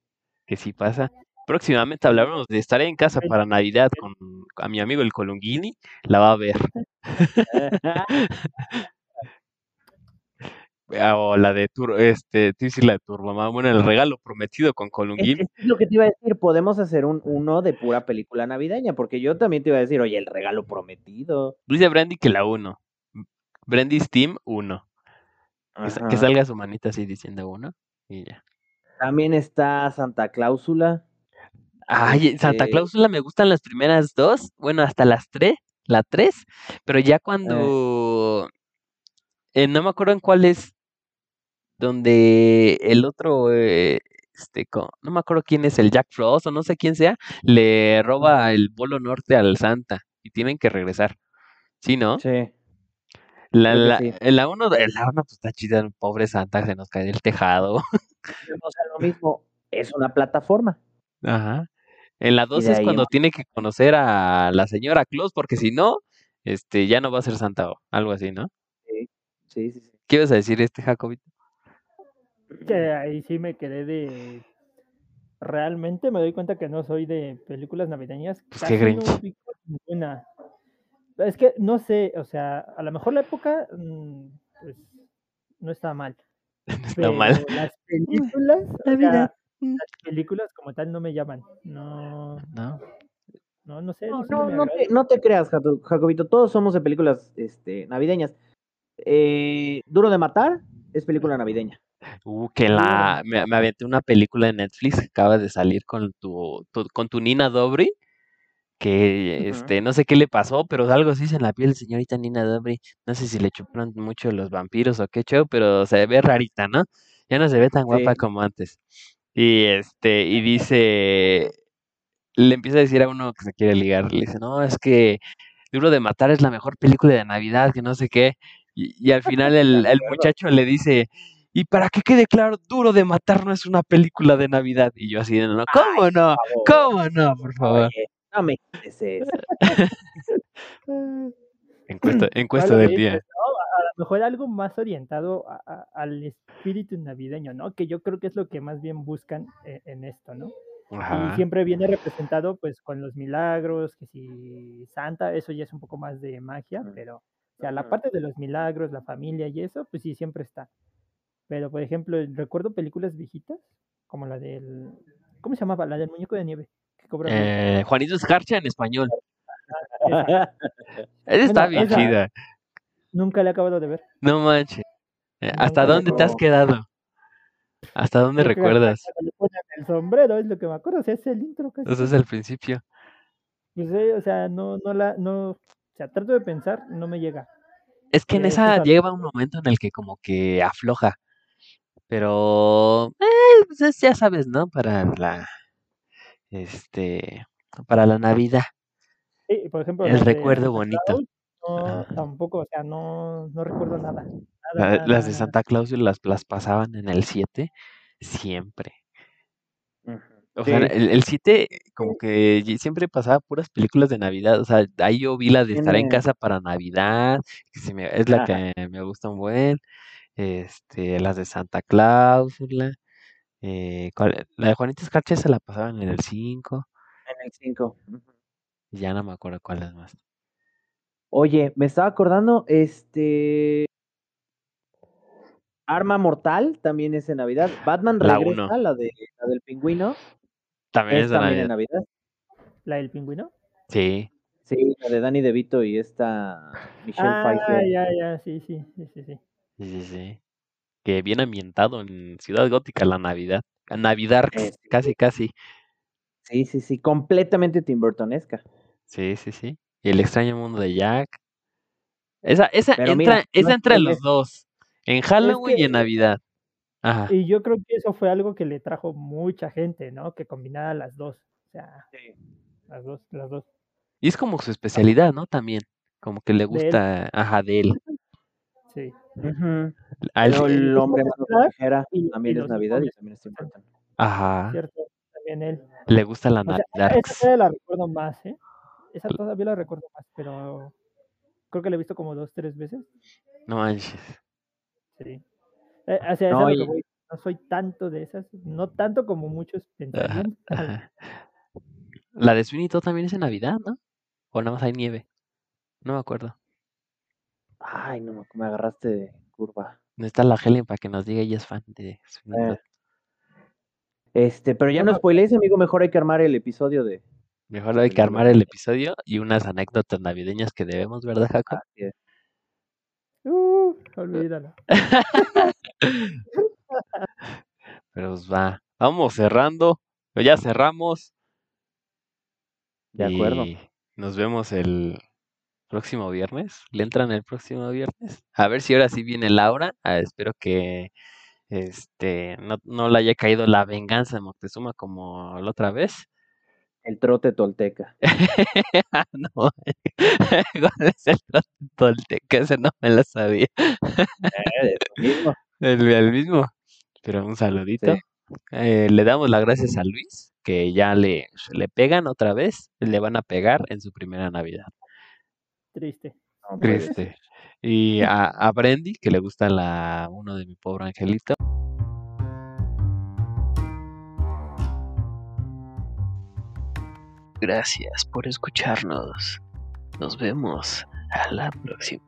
que sí pasa. Próximamente hablaremos de estar en casa para Navidad con a mi amigo el Colungini. La va a ver. Ah, O la de Tur, este, dices la de Turbomamá. Bueno, el regalo prometido con Es, Colungini. es lo que te iba a decir, podemos hacer un uno de pura película navideña, porque yo también te iba a decir, oye, el regalo prometido. Dice Brandy que la 1. Brandy's Team 1. Que, salga su manita así diciendo 1 y ya. También está Santa Cláusula. Ay, Santa Este- Cláusula me gustan las primeras dos, bueno, hasta las tres, la tres, pero ya cuando eh, no me acuerdo en cuál es donde el otro eh, este no me acuerdo quién es el Jack Frost o no sé quién sea, le roba el Polo Norte al Santa y tienen que regresar. ¿Sí, no? Sí. La, la, sí. en la uno, la uno pues está chida, el pobre Santa se nos cae del tejado. O sea, lo mismo, es una plataforma. Ajá. En la 2 de es cuando en- tiene que conocer a la señora Claus, porque si no, este, ya no va a ser Santa o algo así, ¿no? Sí, sí, sí. sí. ¿Qué ibas a decir este Jacobito? Que ahí sí me quedé de. Realmente me doy cuenta que no soy de películas navideñas. Pues qué Grinch. no. Es que no sé, o sea, a lo mejor la época, mm, pues, no está mal. Está mal. Las películas, o sea, Navidad. las películas como tal no me llaman. No, ¿No? no, no sé. No, no, no, no te, no te creas, Jacobito. Todos somos de películas este, navideñas. Eh, Duro de matar es película navideña. Uh, que la, me, me aventé una película de Netflix que acaba de salir con tu, tu- con tu Nina Dobry, que este, no sé qué le pasó, pero algo así en la piel, señorita Nina Dobry. No sé si le chuparon mucho los vampiros o qué show, pero se ve rarita, ¿no? Ya no se ve tan guapa como antes. Y este, y dice, le empieza a decir a uno que se quiere ligar, le dice, no, es que Duro de Matar es la mejor película de Navidad, que no sé qué. Y, y al final el, el muchacho le dice, y para que quede claro, Duro de Matar no es una película de Navidad. Y yo así, de, no, ¿cómo no? ¿Cómo no? Por favor. Oye, no me quites eso. Encuesta, encuesta del de día. ¿no? A lo mejor algo más orientado a- a- al espíritu navideño, ¿no? Que yo creo que es lo que más bien buscan e- en, esto, ¿no? Y siempre viene representado pues con los milagros, que si Santa, eso ya es un poco más de magia, Mm. pero sea, la parte de los milagros, la familia y eso, pues sí, siempre está. Pero, por ejemplo, recuerdo películas viejitas, como la del, ¿cómo se llamaba? La del muñeco de nieve. Que. Eh, Juanito Escarcha en español. Esa. Esa está Bueno, bien esa- chida. Nunca la he acabado de ver. No manches. Eh, ¿Hasta Nunca dónde te has quedado? ¿Hasta dónde Creo recuerdas? el sombrero, es lo que me acuerdo, o sea, es el intro casi. Eso es el principio. Pues, eh, o sea, no, no la, no, sea, trato de pensar, no me llega. Es que en Eh, esa es llega un momento en el que como que afloja. Pero, eh, pues es- ya sabes, ¿no? Para la, este, para la Navidad. Sí, por ejemplo, El de recuerdo bonito. Claus, no, tampoco, o sea, no, no recuerdo nada. Nada, La- nada, las de. Santa Claus las, las pasaban en el 7 siempre. O sea, Sí. el, el 7 como que siempre pasaba puras películas de Navidad. O sea, ahí yo vi la de estar en casa para Navidad, que se me- es la que me gusta un buen. Este, las de Santa Cláusula. Eh, ¿cuál- la de Juanita Escarcha se la pasaban en el 5. En el 5. Y ya no me acuerdo cuáles más. Oye, me estaba acordando, este. Arma Mortal también es en Navidad. Batman La regresa, uno. la, de, la del pingüino. También Es es de también Navidad. Navidad. La del pingüino. Sí. Sí, la de Danny DeVito y esta Michelle Ah, Pfeiffer. ya, ya, sí, sí, sí, sí, sí. Sí, sí, sí. Que bien ambientado en Ciudad Gótica la Navidad. Navidad, Eh, sí. casi, casi. Sí, sí, sí, completamente Tim Burtonesca. Sí, sí, sí. Y el extraño mundo de Jack. Esa, esa Pero entra, mira, no esa entre los dos. En Halloween y en Navidad. Ajá. Y yo creo que eso fue algo que le trajo mucha gente, ¿no? Que combinara las dos. O sea, las dos, las dos. Y es como su especialidad, ¿no? También. Como que le De gusta, ajá, de él. Sí. Él Pero sí- el hombre también es Navidad y también está importante. Ajá. Cierto, también él. Le gusta la O sea, Navidad. esa todavía la recuerdo más, ¿eh? Esa todavía la recuerdo más, pero creo que la he visto como dos, tres veces. No manches. Sí. Eh, o sea, es No, y- voy. Soy tanto de esas, no tanto como muchos pensarían. La de Sweeney Todd también es en Navidad, ¿no? O nada más hay nieve. No me acuerdo. Ay, no, me- me agarraste de curva. No está la Helen para que nos diga ella es fan de Sweeney Eh, Todd. Este, pero ya no spoilees, amigo, mejor hay que armar el episodio de... Mejor hay que armar el episodio y unas anécdotas navideñas que debemos, ¿verdad, Jacob? Así es. Olvídalo. Pero pues va. Vamos cerrando. Pero ya cerramos. De acuerdo. Y nos vemos el próximo viernes. ¿Le entran el próximo viernes? A ver si ahora sí viene Laura. Ah, espero que este no, no le haya caído la venganza de Moctezuma como la otra vez. El trote tolteca. Ah, no. ¿Cuál es el trote tolteca? Ese no me lo sabía. Eh, eso mismo. El, el mismo. Pero un saludito. Eh, le damos las gracias a Luis, que ya le, le pegan otra vez. Le van a pegar en su primera Navidad. Triste. Triste. Y a, a Brendy, que le gusta la uno de mi pobre angelito. Gracias por escucharnos. Nos vemos a la próxima.